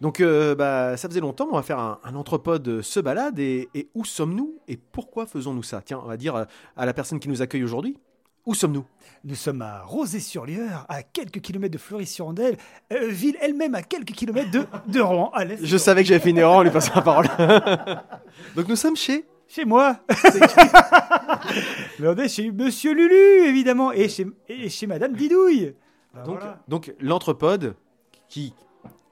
Donc, euh, bah, ça faisait longtemps, on va faire un, un entrepode se balade. Et, et où sommes-nous et pourquoi faisons-nous ça Tiens, on va dire euh, à la personne qui nous accueille aujourd'hui, où sommes-nous Nous sommes à Rosé-sur-Lieure, à quelques kilomètres de Fleury-sur-Andelle, euh, ville elle-même à quelques kilomètres de, de Rouen, à l'est. Je savais que j'avais fait une erreur en lui passant la parole. Donc, nous sommes chez. Chez moi Mais on est chez Monsieur Lulu, évidemment, et chez, et chez Madame Didouille. Ben Donc, voilà. donc l'entrepode qui,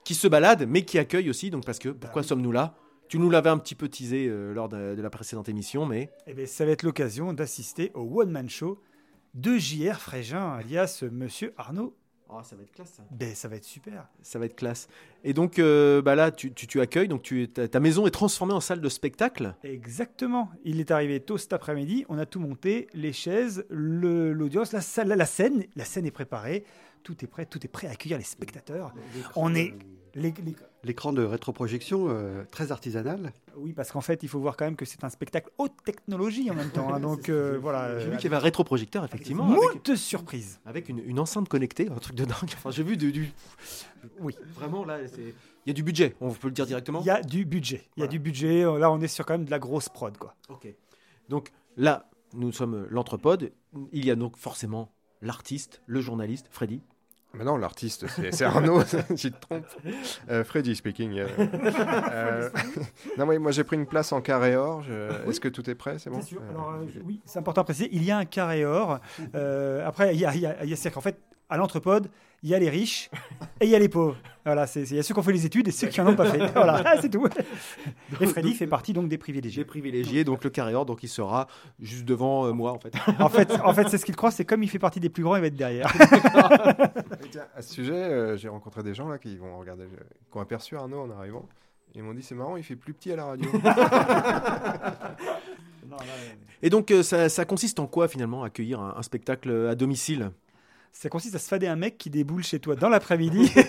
qui se balade, mais qui accueille aussi. Donc, parce que pourquoi sommes-nous là? Tu nous l'avais un petit peu teasé euh, lors de, de la précédente émission, mais Eh bien, ça va être l'occasion d'assister au one-man show de J.R. Frégin, alias Monsieur Arnaud. Oh, ça va être classe. Ça. Ben, ça va être super. va être classe. Et donc euh, bah là, tu, tu, tu accueilles. Donc, tu, ta, ta maison est transformée en salle de spectacle. Exactement. Il est arrivé tôt cet après-midi. On a tout monté, les chaises, le- l'audience, la salle, la scène. La scène est préparée. Tout est prêt. Tout est prêt à accueillir les spectateurs. On est. L'écran de rétroprojection euh, très artisanal. oui, parce qu'en fait, il faut voir quand même que c'est un spectacle haute technologie en même temps. hein. donc euh, voilà. J'ai euh, vu qu'il y avait un rétroprojecteur, effectivement. Moult surprises. avec une, une enceinte connectée, un truc de dingue. Enfin, j'ai vu du, du- Oui. Vraiment, là, c'est- il y a du budget. On peut le dire directement. Il y a du budget. Il y a du budget. Là, on est sur quand même de la grosse prod, quoi. Ok. Donc là, nous sommes l'entrepode. Il y a donc forcément l'artiste, le journaliste, Freddy. Mais non, l'artiste, c'est c'est Arnaud, tu te trompes. Euh, Freddy speaking. euh. Euh, non, oui, moi j'ai pris une place en carré or. je- Est-ce que tout est prêt C'est bon sûr. Euh, Alors, euh, oui, c'est important à préciser. Il y a un carré or. Euh, après, il y a, il y a, il y a- c'est-à-dire qu'en fait, à l'entrepode, il y a les riches et il y a les pauvres. Voilà, c'est, c'est- il y a ceux qui ont fait les études et ceux qui en ont pas fait. Voilà, c'est tout. Et Freddy fait partie donc des privilégiés. privilégié donc le carré or, donc il sera juste devant euh, moi en fait. En fait, en fait, c'est ce qu'il croit. C'est comme il fait partie des plus grands, il va être derrière. Tiens, à ce sujet, euh, j'ai rencontré des gens là qui vont regarder, euh, qui ont aperçu Arnaud en arrivant. Ils m'ont dit c'est marrant, il fait plus petit à la radio. Et donc ça, ça consiste en quoi finalement accueillir un, un spectacle à domicile? Ça consiste à se fader un mec qui déboule chez toi dans l'après-midi.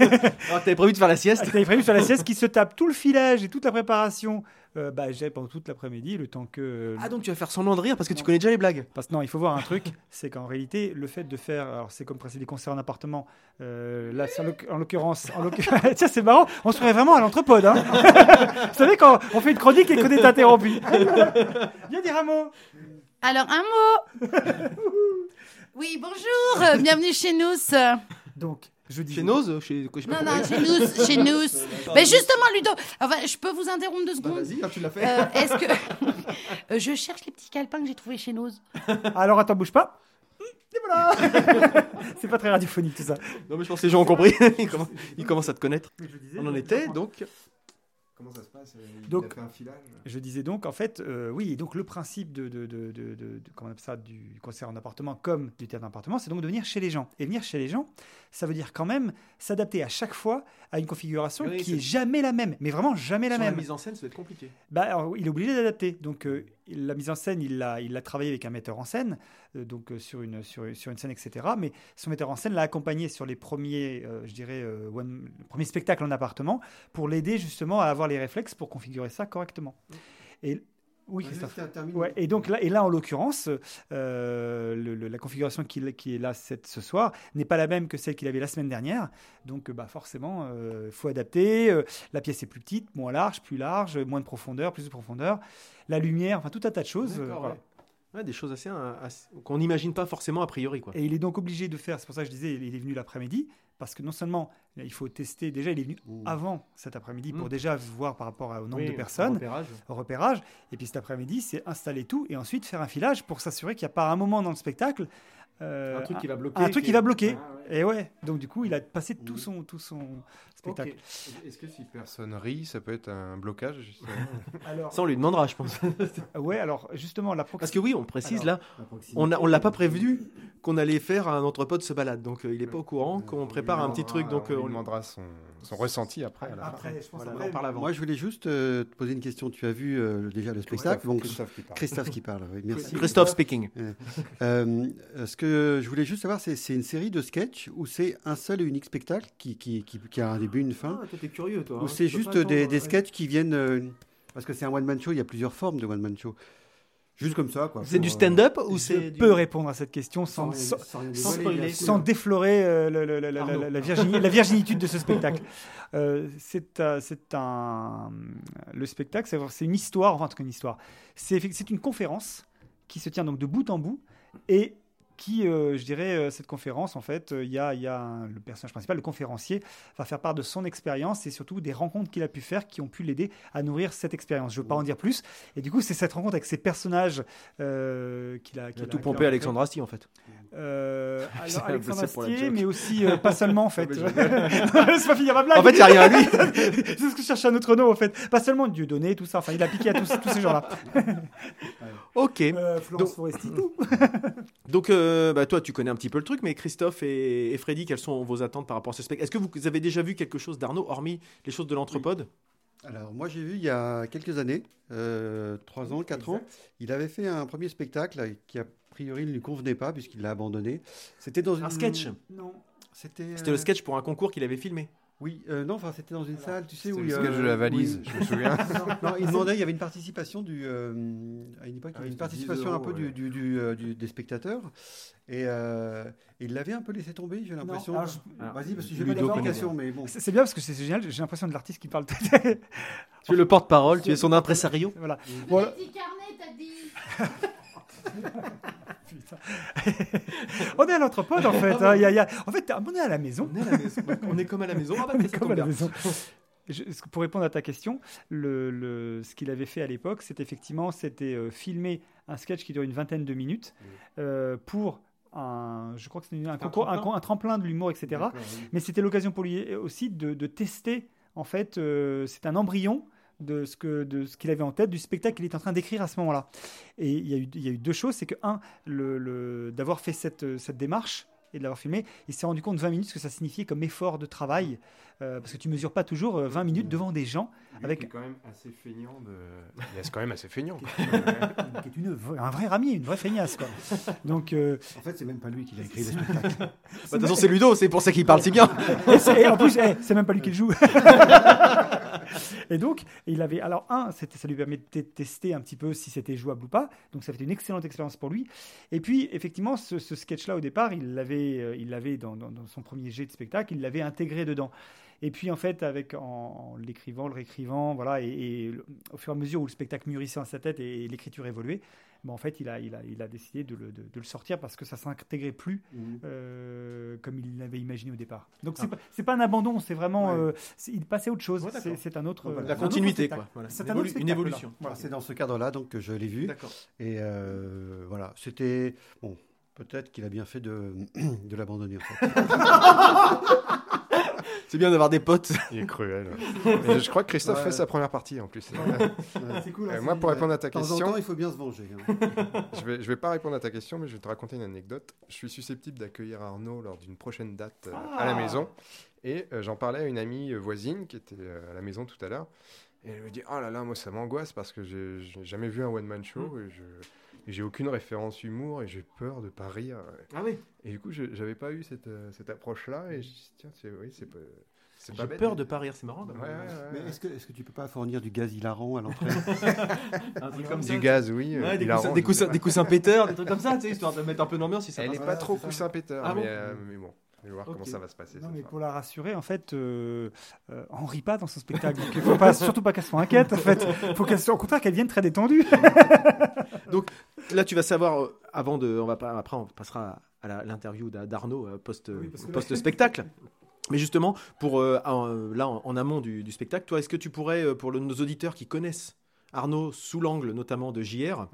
Ah, t'avais prévu de faire la sieste T'avais prévu sur la sieste qui se tape tout le filage et toute la préparation. Euh, bah, j'ai pendant toute l'après-midi, le temps que. euh, Ah donc tu vas faire semblant de rire parce que tu connais déjà les blagues. Parce que non, il faut voir un truc, c'est qu'en réalité, le fait de faire, alors c'est comme passer des concerts en appartement, euh, là, c'est en l'oc- en l'occurrence, en l'occurrence- tiens, c'est marrant, on se ferait vraiment à l'entrepode. Hein. Vous savez, quand on fait une chronique et qu'on est interrompu. Viens dire un mot. Alors, un mot. Oui, bonjour, euh, bienvenue chez nous. Donc, je dis. Chez chez... je sais pas Non, non, chez nous, chez nous. Mais justement, Ludo, enfin, je peux vous interrompre deux Bah, secondes Vas-y, hein, tu l'as fait. Euh, Est-ce que. Euh, je cherche les petits calepins que j'ai trouvés chez nous. Alors, attends, bouge pas. Et voilà. c'est pas très radiophonique tout ça. Non mais je pense que les gens ont compris. ils, commencent, ils commencent à te connaître. On en était donc. Comment ça se passe Il Donc- a fait un filage Je disais donc, en fait, euh, oui, donc le principe de, de, de, de- de- de- comment on appelle ça, du concert en appartement comme du théâtre en appartement, c'est donc de venir chez les gens. Et venir chez les gens, ça veut dire quand même s'adapter à chaque fois à une configuration Oui, qui est jamais la même, mais vraiment jamais la Sur même. mise en scène, ça va être compliqué. Bah, alors, il est obligé d'adapter. Donc, euh, la mise en scène, il l'a, il l'a travaillé avec un metteur en scène, euh, donc euh, sur, une, sur, sur une scène, etc. Mais son metteur en scène l'a accompagné sur les premiers, euh, je dirais, euh, one- le premier spectacle en appartement pour l'aider justement à avoir les réflexes pour configurer ça correctement. Et oui. Ouais, et donc là, et là en l'occurrence, euh, le- le- la configuration qui est là cette, ce soir n'est pas la même que celle qu'il avait la semaine dernière. Donc, euh, bah, forcément, il faut adapter. Euh, la pièce est plus petite, moins large, plus large, moins de profondeur, plus de profondeur. La lumière, enfin tout un tas de choses. euh, D'accord, voilà. ouais. Ouais, des choses assez, euh, assez- qu'on n'imagine pas forcément a priori quoi. Et il est donc obligé de faire, c'est pour ça que je disais, il est venu l'après-midi, parce que non seulement là, il faut tester, déjà il est venu avant cet après-midi pour Mmh. déjà voir par rapport au nombre Oui, de personnes. repérage. au repérage. Et puis cet après-midi, c'est installer tout et ensuite faire un filage pour s'assurer qu'il n'y a pas un moment dans le spectacle. Euh, Un truc qui va bloquer. un truc qui va bloquer. Ah, ouais. Et ouais, donc du coup, il a passé tout son, tout son spectacle. Est-ce que si personne rit, ça peut être un blocage Alors, Ça on lui demandera je pense. ouais, alors justement, la Parce proximité. que oui, on précise là, on a- on l'a pas prévenu qu'on allait faire un entrepôt se balade, donc euh, il est pas au courant qu'on prépare un petit truc, donc on euh, lui on demandera son, son ressenti après. Après, je pense Voilà, on après, en parle avant. Moi, je voulais juste euh, te poser une question. Tu as vu euh, déjà le spectacle donc, Christophe qui parle. Christophe qui parle, oui, merci. Christophe speaking. Euh, ce que je voulais juste savoir, c'est une série de sketchs ou c'est un seul et unique spectacle qui, qui, qui, qui a un début, une fin Ah, toi t'es curieux toi. Ou hein. c'est juste des, sketchs qui viennent. euh, parce que c'est un one-man show, il y a plusieurs formes de one-man show. Juste comme ça, quoi. C'est du euh, stand-up ou Je c'est du- peux répondre à cette question sans, sans, déflorer euh, le- le- le- la- la, virginitude de ce spectacle. Euh, c'est euh, c'est un le spectacle, c'est une histoire, enfin en tout cas une histoire. C'est une conférence qui se tient donc de bout en bout et qui, euh, je dirais, euh, cette conférence, en fait, euh, il y a, y a un- le personnage principal, le conférencier, va faire part de son expérience et surtout des rencontres qu'il a pu faire qui ont pu l'aider à nourrir cette expérience. Je ne veux pas en dire plus. Et du coup, c'est cette rencontre avec ces personnages euh, qu'il a, Il a tout pompé. Alexandre Astier en fait. Euh, alors, C'est- Alexandre c'est Astier, mais aussi pas seulement en fait. Laisse pas finir ma blague. En fait, il n'y a rien à lui. c'est ce que je cherchais un autre nom en fait. Pas seulement Dieu donné, tout ça. Enfin, il a piqué à tous, tous ces gens-là. ok. Florence Donc- Foresti, tout. Donc, euh, bah, toi, tu connais un petit peu le truc, mais Christophe et, et Freddy, quelles sont vos attentes par rapport à ce spectacle? Est-ce que vous avez déjà vu quelque chose d'Arnaud, hormis les choses de l'anthropode? Alors, moi, j'ai vu il y a quelques années, euh, 3 ans, 4 ans, il avait fait un premier spectacle qui, a priori, ne lui convenait pas puisqu'il l'a abandonné. C'était dans Un une... sketch? Non. C'était C'était euh, le sketch pour un concours qu'il avait filmé. Oui, euh, non, enfin, c'était dans une salle, tu sais, où il y a- de la valise, oui. je me souviens. Non, il demandait, il y avait une participation du. euh, à une époque, il y Ah avait une participation 10 un peu du, ouais. du- du, euh, du- des spectateurs. Et, euh, il l'avait un peu laissé tomber, j'ai l'impression. Vas-y, parce que j'ai pas d'explication, mais bon. C'est bien parce que c'est génial. J'ai l'impression de l'artiste qui parle. Tu es le porte-parole, tu es son impresario? voilà. Voilà. petit carnet, t'as dit. Putain. on est à l'anthropode en fait. hein. Il y a- il y a- En fait, on est à la maison. On est, à la maison. On est comme à la maison. Ah bah, On est ça comme tombe à la bien. maison. Je- pour répondre à ta question, le, le- ce qu'il avait fait à l'époque, c'était effectivement c'était euh, filmer un sketch qui dure une vingtaine de minutes euh, pour un, je crois que c'était un, concours, tremplin un tremplin de l'humour, etc. Mais c'était l'occasion pour lui aussi de, de tester, en fait, euh, c'est un embryon de ce que de ce qu'il avait en tête, du spectacle qu'il était en train d'écrire à ce moment-là. Et il y a eu, il y a eu deux choses, c'est que un, le, le- d'avoir fait cette, cette démarche et de l'avoir filmé, il s'est rendu compte 20 minutes ce que ça signifiait comme effort de travail, euh, parce que tu mesures pas toujours euh, 20 minutes devant des gens avec quand même assez feignant de. Il est quand même assez feignant. quoi. qui est une, un vrai ramier, une vraie feignasse quoi. Donc euh, En fait, c'est même pas lui qui l'a écrit le spectacle. Bah, De toute façon, c'est Ludo, c'est pour ça qu'il parle si bien. Et en plus, eh, c'est même pas lui qui le joue. et donc, il avait. Alors, un, ça lui permettait de tester un petit peu si c'était jouable ou pas. Donc, ça fait une excellente expérience pour lui. Et puis, effectivement, ce, sketch-là, au départ, il l'avait, euh, dans, son premier jet de spectacle, il l'avait intégré dedans. Et puis, en fait, avec, en, en l'écrivant, le réécrivant, voilà, et, au fur et à mesure où le spectacle mûrissait dans sa tête et, l'écriture évoluait, ben, en fait, il a, il a, il a décidé de le, de- de le sortir parce que ça s'intégrait plus euh, comme il l'avait imaginé au départ. Donc c'est Ah. pas c'est pas un abandon, c'est vraiment Ouais. euh, il passait à autre chose. Ouais, c'est c'est un autre voilà. La un autre continuité, quoi. Voilà. C'est Une un autre une évolution. Voilà, c'est dans ce cadre-là donc que je l'ai vu. D'accord. Et euh, voilà, c'était. Bon, peut-être qu'il a bien fait de, de l'abandonner en fait. C'est bien d'avoir des potes. Il est cruel. Je crois que Christophe Ouais. fait sa première partie en plus. c'est cool. Euh, moi, pour répondre à ta De temps en question- temps, il faut bien se venger. hein. je vais, je vais pas répondre à ta question, mais je vais te raconter une anecdote. Je suis susceptible d'accueillir Arnaud lors d'une prochaine date euh, à la maison. Et euh, j'en parlais à une amie voisine qui était à la maison tout à l'heure. Et elle me dit Oh là là, moi ça m'angoisse parce que j'ai jamais vu un one-man show et je. j'ai aucune référence humour et j'ai peur de pas rire. Ah oui. Et du coup, je j'avais pas eu cette, cette approche-là. Et je tiens, c'est oui, c'est pas J'ai bête. peur de pas rire, c'est marrant. Ouais, ouais, ouais, Mais est-ce que, est que tu peux pas fournir du gaz hilarant à l'entrée Un truc comme ça. Du gaz, oui. euh, des, coussins, des, des péteurs, des trucs comme ça, tu sais, histoire de mettre un peu d'ambiance si ça Elle passe est pas. trop coussin péteur, Ah mais, bon euh, mais bon, on va voir comment ça va se passer. Non, mais soir. pour la rassurer, en fait, euh, euh, on rit pas dans son spectacle. Donc, il faut pas, surtout pas qu'elle soit inquiète. En fait, faut qu'elle soit, au contraire, qu'elle vienne très détendue. Là, tu vas savoir, euh, avant de. On va pas, après, on passera à la- l'interview d'A- d'Arnaud euh, post, Oui, post-spectacle. Mais justement, pour, euh, en- euh, là, en, en amont du, du spectacle, toi, est-ce que tu pourrais, euh, pour le- nos auditeurs qui connaissent Arnaud sous l'angle notamment de JR,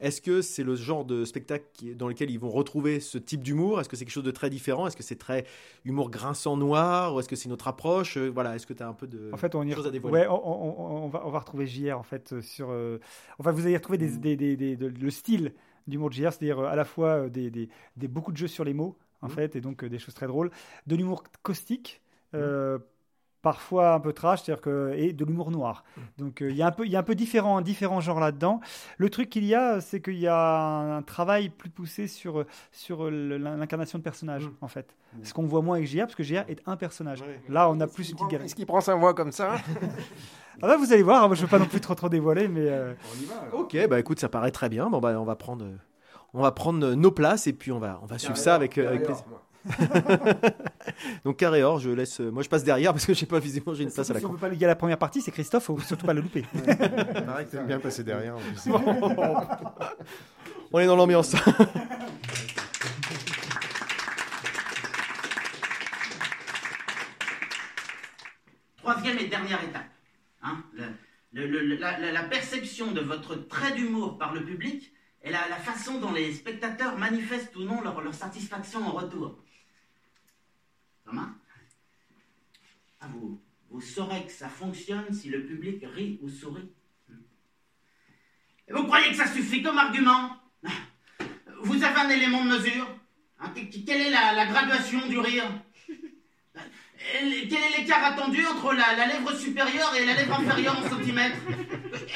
est-ce que c'est le genre de spectacle qui- dans lequel ils vont retrouver ce type d'humour? Est-ce que c'est quelque chose de très différent? Est-ce que c'est très humour grinçant noir? Ou est-ce que c'est une autre approche? Voilà, est-ce que tu as un peu de En fait, on y choses à dévoiler? ouais, on, on- va, on va retrouver JR en fait sur. euh, enfin, vous allez retrouver des, des, des- des- de- le style d'humour de JR, c'est-à-dire à la fois des- beaucoup de jeux sur les mots en Mhm. fait, et donc euh, des choses très drôles, de l'humour caustique. euh, parfois un peu trash, c'est-à-dire que et de l'humour noir. Donc euh, il y a un peu, il y a un peu différents, différents genres là-dedans. Le truc qu'il y a, c'est qu'il y a un travail plus poussé sur sur l'incarnation de personnages en fait. Ce qu'on voit moins avec JR, parce que JR est un personnage. Là, on a plus une petite galerie. Est-ce qu'il prend sa voix comme ça Ah bah, vous allez voir, hein, moi, je veux pas non plus trop trop dévoiler, mais euh, Ok, bah écoute, ça paraît très bien. Bon, bah, on va prendre, euh, on va prendre nos places et puis on va, on va suivre ça avec, euh, avec plaisir. Donc carré or, je laisse. euh, moi, je passe derrière parce que j'ai pas visiblement j'ai une place à la si on veut pas à la première partie, c'est Christophe, faut surtout pas le louper. Pareil t'aimes bien passer derrière. en plus. On est dans l'ambiance. Troisième et dernière étape. hein, le- le- le- la, la- la perception de votre trait d'humour par le public et la, façon dont les spectateurs manifestent ou non leur, satisfaction en retour. Thomas ah, vous, saurez que ça fonctionne si le public rit ou sourit. Vous croyez que ça suffit comme argument? Vous avez un élément de mesure? Hein, que- que- Quelle est la, graduation du rire? Quel est l'écart attendu entre la, la lèvre supérieure et la lèvre inférieure en centimètres?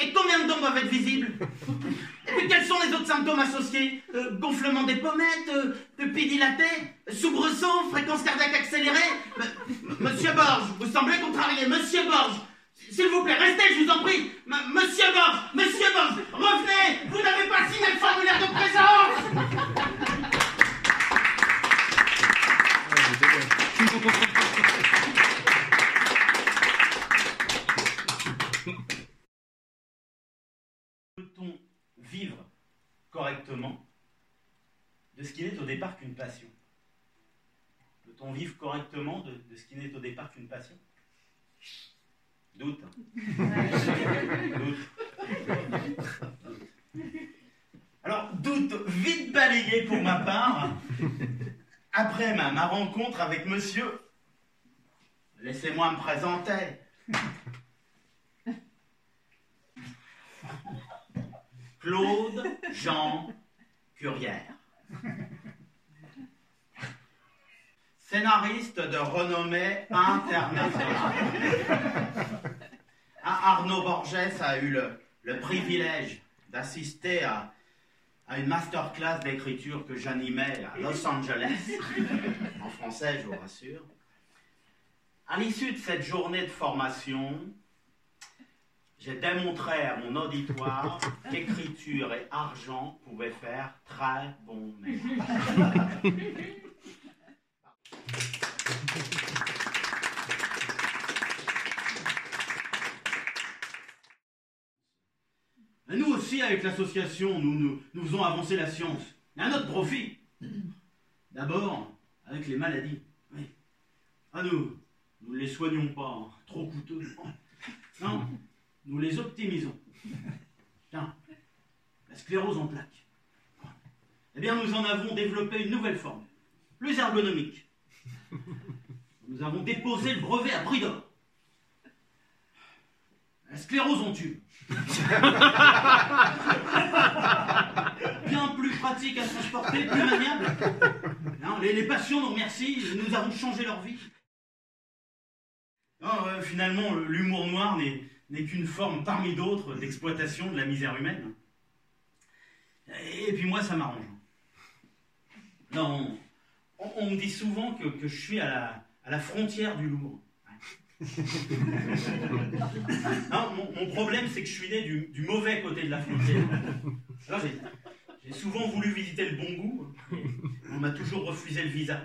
Et combien de dents doivent être visibles? Et puis quels sont les autres symptômes associés Euh, Gonflement des pommettes, euh, pupille dilatée, fréquence cardiaque accélérée M- Monsieur Borges, vous semblez contrarié. Monsieur Borges, s'il vous plaît, restez, je vous en prie. Monsieur Borges, Monsieur Borges, revenez Vous n'avez pas signé le formulaire de présence correctement de ce qui n'est au départ qu'une passion Peut-on vivre correctement de, de ce qui n'est au départ qu'une passion? Doute. hein. Doute. Alors, doute vite balayé pour ma part. Après ma, ma rencontre avec monsieur, laissez-moi me présenter. Claude Jean Curière. Scénariste de renommée internationale. Ah, Arnaud Borges a eu le, privilège d'assister à, à une masterclass d'écriture que j'animais à Los Angeles, en français, je vous rassure. À l'issue de cette journée de formation, j'ai démontré à mon auditoire qu'écriture et argent pouvaient faire très bon ménage. Nous aussi, avec l'association, nous, nous, nous faisons avancer la science. Et à notre profit. D'abord, avec les maladies. Oui. Ah, nous, nous ne les soignons pas, hein, trop coûteux. Non, nous les optimisons. Tiens, la sclérose en plaques. Eh bien, nous en avons développé une nouvelle forme, plus ergonomique. Nous avons déposé le brevet à prix d'or. La sclérose en tube. Bien plus pratique à transporter, plus maniable. Les, patients nous remercient, nous avons changé leur vie. Euh, finalement, le- l'humour noir n'est n'est qu'une forme parmi d'autres d'exploitation de la misère humaine. Et, puis moi, ça m'arrange. Non, on, on me dit souvent que, que je suis à la, à la frontière du lourd. Non, mon, mon problème, c'est que je suis né du, du mauvais côté de la frontière. Alors, j'ai- souvent voulu visiter le bon goût, mais on m'a toujours refusé le visa.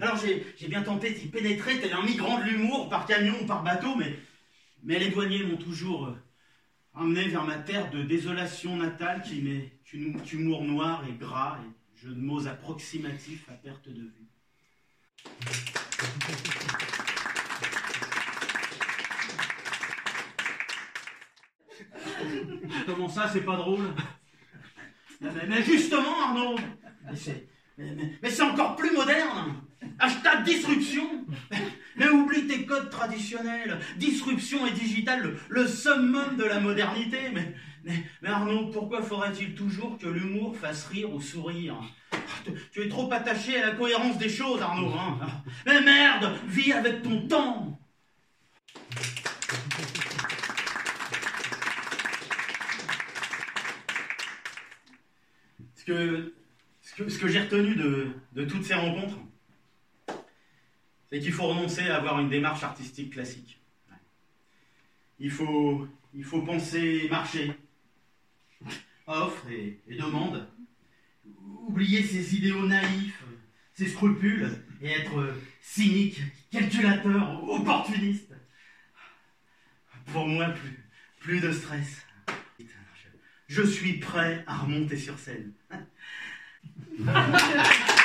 Alors, j'ai j'ai bien tenté d'y pénétrer tel un migrant de l'humour, par camion ou par bateau, mais, mais les douaniers m'ont toujours euh, emmené vers ma terre de désolation natale qui n'est qu'une- qu'humour noir et gras et jeu de mots approximatifs à perte de vue. Comment ça, c'est pas drôle? Mais, justement, Arnaud, mais c'est, mais- mais- mais c'est encore plus moderne. Hashtag disruption. Mais oublie tes codes traditionnels. Disruption et digital, le, summum de la modernité. Mais, Arnaud, pourquoi faudrait-il toujours que l'humour fasse rire ou sourire? Tu, es trop attaché à la cohérence des choses, Arnaud. Hein. Mais merde, vis avec ton temps. Ce que, j'ai retenu de toutes ces rencontres, c'est qu'il faut renoncer à avoir une démarche artistique classique. Il faut, il faut penser marché, offre et, demande, oublier ses idéaux naïfs, ses scrupules, et être cynique, calculateur, opportuniste. Pour moi, plus, plus de stress. Je suis prêt à remonter sur scène.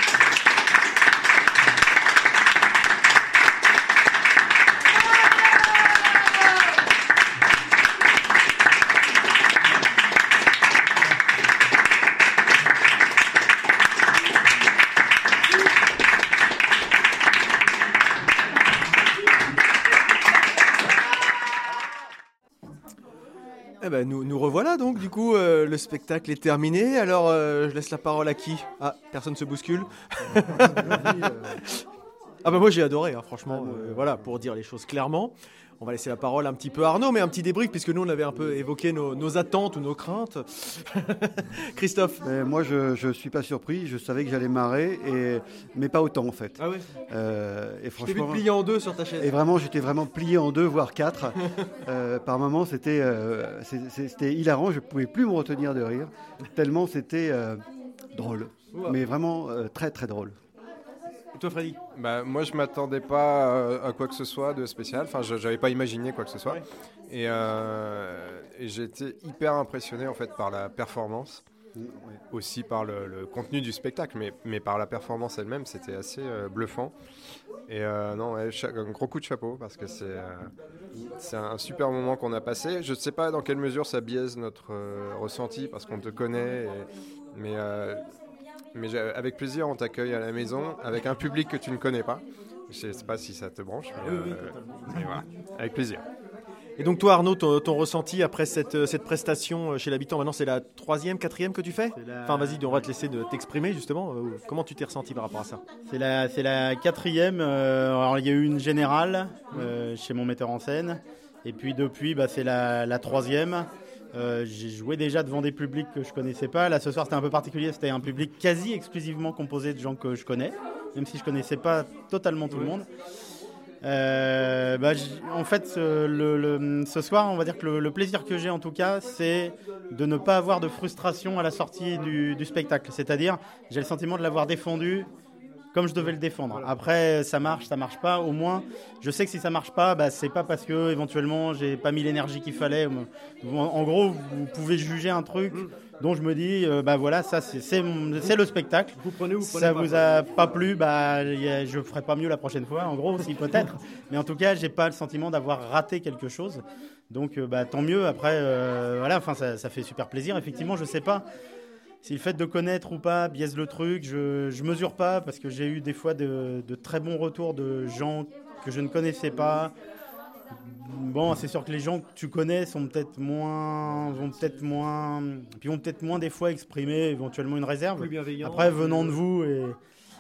Eh ben, nous, nous revoilà donc, du coup, euh, le spectacle est terminé. Alors, euh, je laisse la parole à qui? Ah, personne se bouscule. ah bah moi j'ai adoré, hein, franchement, euh, voilà, pour dire les choses clairement. On va laisser la parole un petit peu à Arnaud, mais un petit débrief, puisque nous on avait un peu évoqué nos, nos attentes ou nos craintes. Christophe moi, je ne suis pas surpris. Je savais que j'allais marrer, et... mais pas autant en fait. Ah ouais Euh, et Je t'ai vu franchement, plier en deux sur ta chaise. et vraiment, j'étais vraiment plié en deux, voire quatre. Euh, par moments, c'était euh, hilarant. Je pouvais plus me retenir de rire, tellement c'était drôle. Mais vraiment très très drôle. Et toi Freddy Bah, moi, je m'attendais pas euh, à quoi que ce soit de spécial. Enfin, je n'avais pas imaginé quoi que ce soit. Ouais. Et, euh, et j'ai été hyper impressionné en fait par la performance, aussi par le, le contenu du spectacle, mais, mais par la performance elle-même, c'était assez euh, bluffant. Et euh, non, ouais, un gros coup de chapeau parce que c'est c'est un super moment qu'on a passé. Je ne sais pas dans quelle mesure ça biaise notre ressenti parce qu'on te connaît, et- mais mais avec plaisir, on t'accueille à la maison avec un public que tu ne connais pas. Je ne sais pas si ça te branche, mais, Oui, oui, euh, mais voilà, avec plaisir. Et donc toi Arnaud, ton, ton ressenti après cette, euh, cette prestation euh, chez l'habitant, maintenant c'est la troisième, quatrième que tu fais? Enfin vas-y, on va te laisser de t'exprimer justement. Comment tu t'es ressenti par rapport à ça? C'est la, c'est la quatrième. alors il y a eu une générale euh, chez mon metteur en scène. Et puis depuis, bah, c'est la, la troisième. Euh, j'ai joué déjà devant des publics que je connaissais pas. Là ce soir c'était un peu particulier, c'était un public quasi exclusivement composé de gens que je connais, même si je connaissais pas totalement tout le monde. Euh, bah, en fait, ce, soir, on va dire que le, plaisir que j'ai en tout cas, c'est de ne pas avoir de frustration à la sortie du spectacle. C'est-à-dire, j'ai le sentiment de l'avoir défendu comme je devais le défendre. Après, ça marche, ça marche pas. Au moins, je sais que si ça marche pas, bah, c'est pas parce que éventuellement j'ai pas mis l'énergie qu'il fallait. En, gros, vous pouvez juger un truc dont je me dis, euh, bah voilà, ça c'est le spectacle. Vous prenez ou ça vous a pas plu, bah a- je ferai pas mieux la prochaine fois. En gros, si peut-être. Mais en tout cas, j'ai pas le sentiment d'avoir raté quelque chose. Donc, euh, bah tant mieux. Après, euh, voilà, enfin, ça, ça fait super plaisir. Effectivement, je sais pas. Si le fait de connaître ou pas biaise le truc, je, je mesure pas parce que j'ai eu des fois de, de très bons retours de gens que je ne connaissais pas. Bon, c'est sûr que les gens que tu connais sont peut-être moins, vont peut-être moins, puis vont peut-être moins des fois exprimer éventuellement une réserve. Après, venant de vous et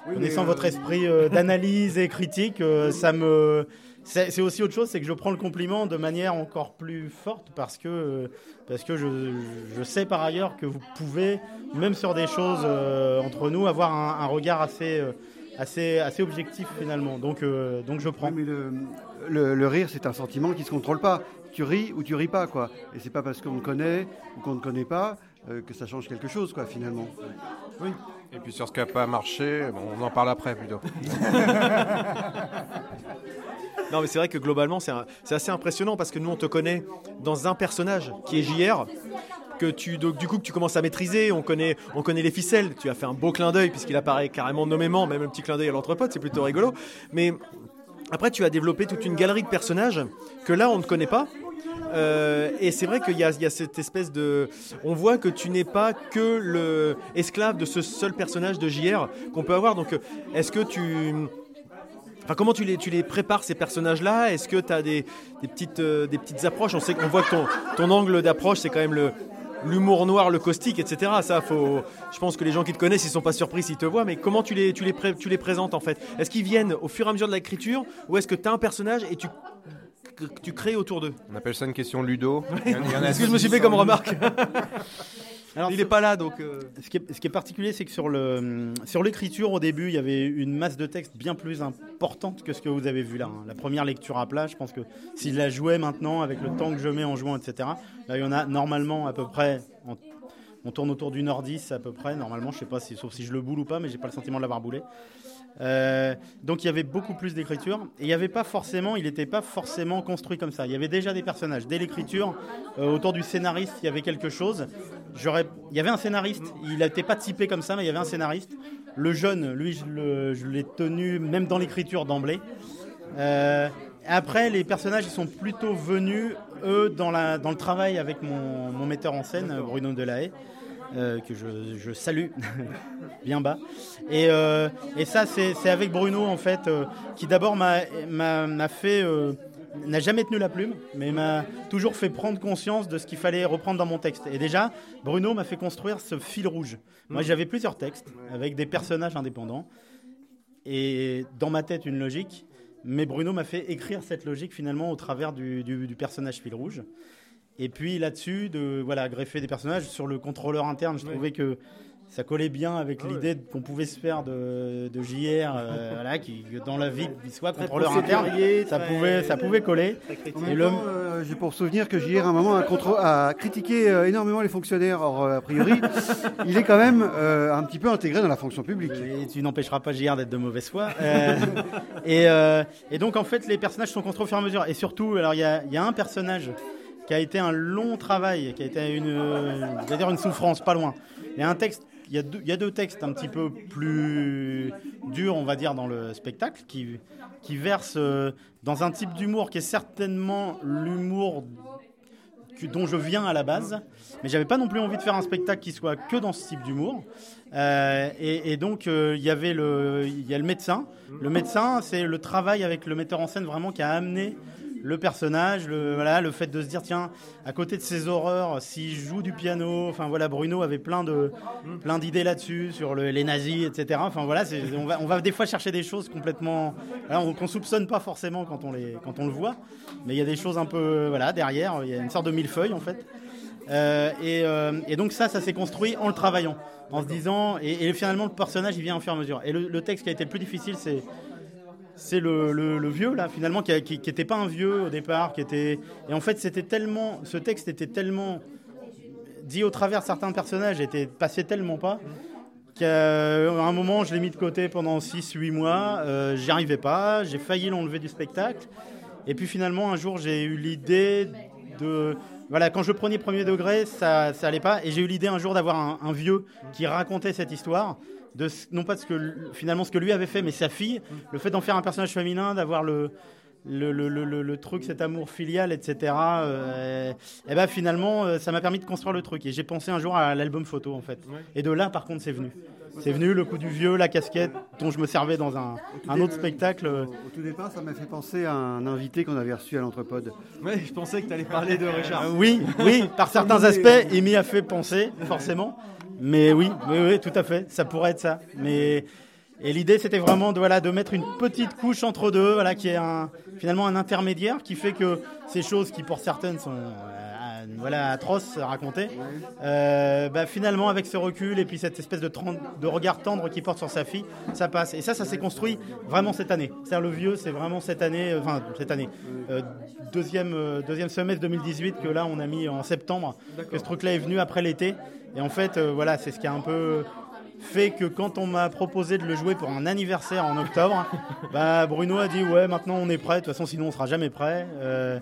Oui, connaissant votre euh, esprit euh, d'analyse et critique, euh, ça me, c'est aussi autre chose, c'est que je prends le compliment de manière encore plus forte parce que parce que je, je sais par ailleurs que vous pouvez, même sur des choses euh, entre nous, avoir un, un regard assez euh, assez assez objectif finalement. Donc euh, donc je prends. Oui, mais le, le- le rire, c'est un sentiment qui se contrôle pas. Tu ris ou tu ris pas, quoi. Et c'est pas parce qu'on te connaît ou qu'on ne connaît pas euh, que ça change quelque chose, quoi, finalement. Et puis sur ce qui n'a pas marché, bon, on en parle après plutôt. Non, mais c'est vrai que globalement, c'est assez impressionnant parce que nous, on te connaît dans un personnage qui est JR. Que tu, du coup, que tu commences à maîtriser, on connaît, on connaît les ficelles. Tu as fait un beau clin d'œil puisqu'il apparaît carrément nommément, même un petit clin d'œil à l'entrepote, c'est plutôt rigolo. Mais après, tu as développé toute une galerie de personnages que là, on ne connaît pas. Euh, et c'est vrai qu'il y, a- cette espèce de. On voit que tu n'es pas que le esclave de ce seul personnage de JR qu'on peut avoir. Donc, est-ce que tu. Enfin, comment tu les, tu les prépares ces personnages-là? Est-ce que tu as des, des petites, euh, des petites approches? On sait qu'on voit que ton, ton angle d'approche, c'est quand même le l'humour noir, le caustique, etc. Ça, faut. Je pense que les gens qui te connaissent, ils sont pas surpris s'ils te voient. Mais comment tu les, tu les, pré- tu les présentes en fait? Est-ce qu'ils viennent au fur et à mesure de l'écriture, ou est-ce que tu as un personnage et tu crées autour d'eux? On appelle ça une question ludo. Il y en- a que je me suis fait comme remarque Alors, il est pas là, donc. euh, Ce qui est, ce qui est particulier, c'est que sur le sur l'écriture, au début, il y avait une masse de texte bien plus importante que ce que vous avez vu là. hein. La première lecture à plat, je pense que si je la jouais maintenant, avec le temps que je mets en jouant, etc., là, il y en a normalement à peu près. en- on tourne autour d'une heure dix à peu près. Normalement, je sais pas si, sauf si je le boule ou pas, mais j'ai pas le sentiment de l'avoir boulé. Euh, donc il y avait beaucoup plus d'écriture et il n'y avait pas forcément, il n'était pas forcément construit comme ça. Il y avait déjà des personnages dès l'écriture. euh, autour du scénariste, il y avait quelque chose. Il y avait un scénariste. Il n'était pas typé comme ça, mais il y avait un scénariste. Le jeune, lui, je, l'ai tenu même dans l'écriture d'emblée. Euh, après, les personnages, ils sont plutôt venus eux dans la dans le travail avec mon, mon metteur en scène, Bruno Delahaye. euh, que je, je salue bien bas. Et, euh, et ça, c'est avec Bruno, en fait, euh, qui d'abord m'a fait. N'a jamais tenu la plume, mais m'a toujours fait prendre conscience de ce qu'il fallait reprendre dans mon texte. Et déjà, Bruno m'a fait construire ce fil rouge. Moi, j'avais plusieurs textes avec des personnages indépendants et dans ma tête une logique, mais Bruno m'a fait écrire cette logique finalement au travers du, du- du personnage fil rouge. Et puis là-dessus, de voilà, greffer des personnages sur le contrôleur interne, je trouvais que ça collait bien avec l'idée qu'on pouvait se faire de, de JR, euh, voilà, qui dans la vie il soit contrôleur interne. Ça pouvait, ça pouvait coller. Et le- euh, j'ai pour souvenir que JR à un moment a, contro- a critiqué euh, énormément les fonctionnaires. Or, euh, a priori, il est quand même euh, un petit peu intégré dans la fonction publique. Et tu n'empêcheras pas JR d'être de mauvaise foi. Euh, et, euh, et donc, en fait, les personnages sont construits au fur et à mesure. Et surtout, alors, il y a, il y a un personnage qui a été un long travail, qui a été une, dire une souffrance, pas loin. Il y a un texte. Il y, a deux, textes un petit peu plus durs, on va dire, dans le spectacle, qui, versent euh, dans un type d'humour qui est certainement l'humour dont je viens à la base, mais j'avais pas non plus envie de faire un spectacle qui soit que dans ce type d'humour. Euh, et, donc euh, il y avait il y a le médecin. Le médecin, c'est le travail avec le metteur en scène vraiment qui a amené le personnage, le, voilà, le fait de se dire tiens, à côté de ces horreurs, s'il joue du piano, enfin voilà, Bruno avait plein de, plein d'idées là-dessus sur le- les nazis, etc. Enfin voilà, on va, on va des fois chercher des choses complètement, voilà, on- qu'on soupçonne pas forcément quand on les, quand on le voit, mais il y a des choses un peu, voilà, derrière, il y a une sorte de millefeuille en fait. Euh, et, euh, et donc ça, ça s'est construit en le travaillant, en se disant, et, et finalement le personnage il vient au fur et à mesure. Et le, le texte qui a été le plus difficile, c'est c'est le, le- vieux là finalement qui, a- qui, qui était pas un vieux au départ, qui était et en fait c'était tellement, ce texte était tellement dit au travers de certains personnages, était passé tellement pas qu'à un moment je l'ai mis de côté pendant 6-8 mois, euh, j'y arrivais pas, j'ai failli l'enlever du spectacle. Et puis finalement, un jour, j'ai eu l'idée de. Voilà, quand je prenais premier degré, ça, ça allait pas. Et j'ai eu l'idée un jour d'avoir un vieux qui racontait cette histoire. De, ce- non pas de ce que, finalement ce que lui avait fait, mais sa fille. Le fait d'en faire un personnage féminin, d'avoir le, le, le, le- le- le truc, cet amour filial, etc. euh, et ben finalement, euh, ça m'a permis de construire le truc. Et j'ai pensé un jour à l'album photo, en fait. Et de là, par contre, c'est venu. C'est venu le coup du vieux, la casquette dont je me servais dans un, un autre spectacle. Au, au tout départ, ça m'a fait penser à un invité qu'on avait reçu à l'Entrepode. Ouais, je pensais que tu allais parler de Richard. Euh, oui, oui, par certains aspects, il m'y a fait penser, forcément. Mais oui, oui, oui, tout à fait, ça pourrait être ça. Mais et l'idée, c'était vraiment de voilà de mettre une petite couche entre deux, voilà, qui est finalement un intermédiaire qui fait que ces choses qui pour certaines sont euh, voilà atroces à raconter, euh, bah, finalement avec ce recul et puis cette espèce de, regard tendre qu'il porte sur sa fille, ça passe. Et ça, ça s'est construit vraiment cette année. C'est-à-dire le vieux, c'est vraiment cette année, euh, enfin cette année, deuxième deuxième semestre 2018 que là on a mis en septembre, que ce truc-là est venu après l'été. Et en fait, euh, voilà, c'est ce qui a un peu fait que quand on m'a proposé de le jouer pour un anniversaire en octobre, bah Bruno a dit ouais maintenant on est prêt, de toute façon sinon on sera jamais prêt. Euh,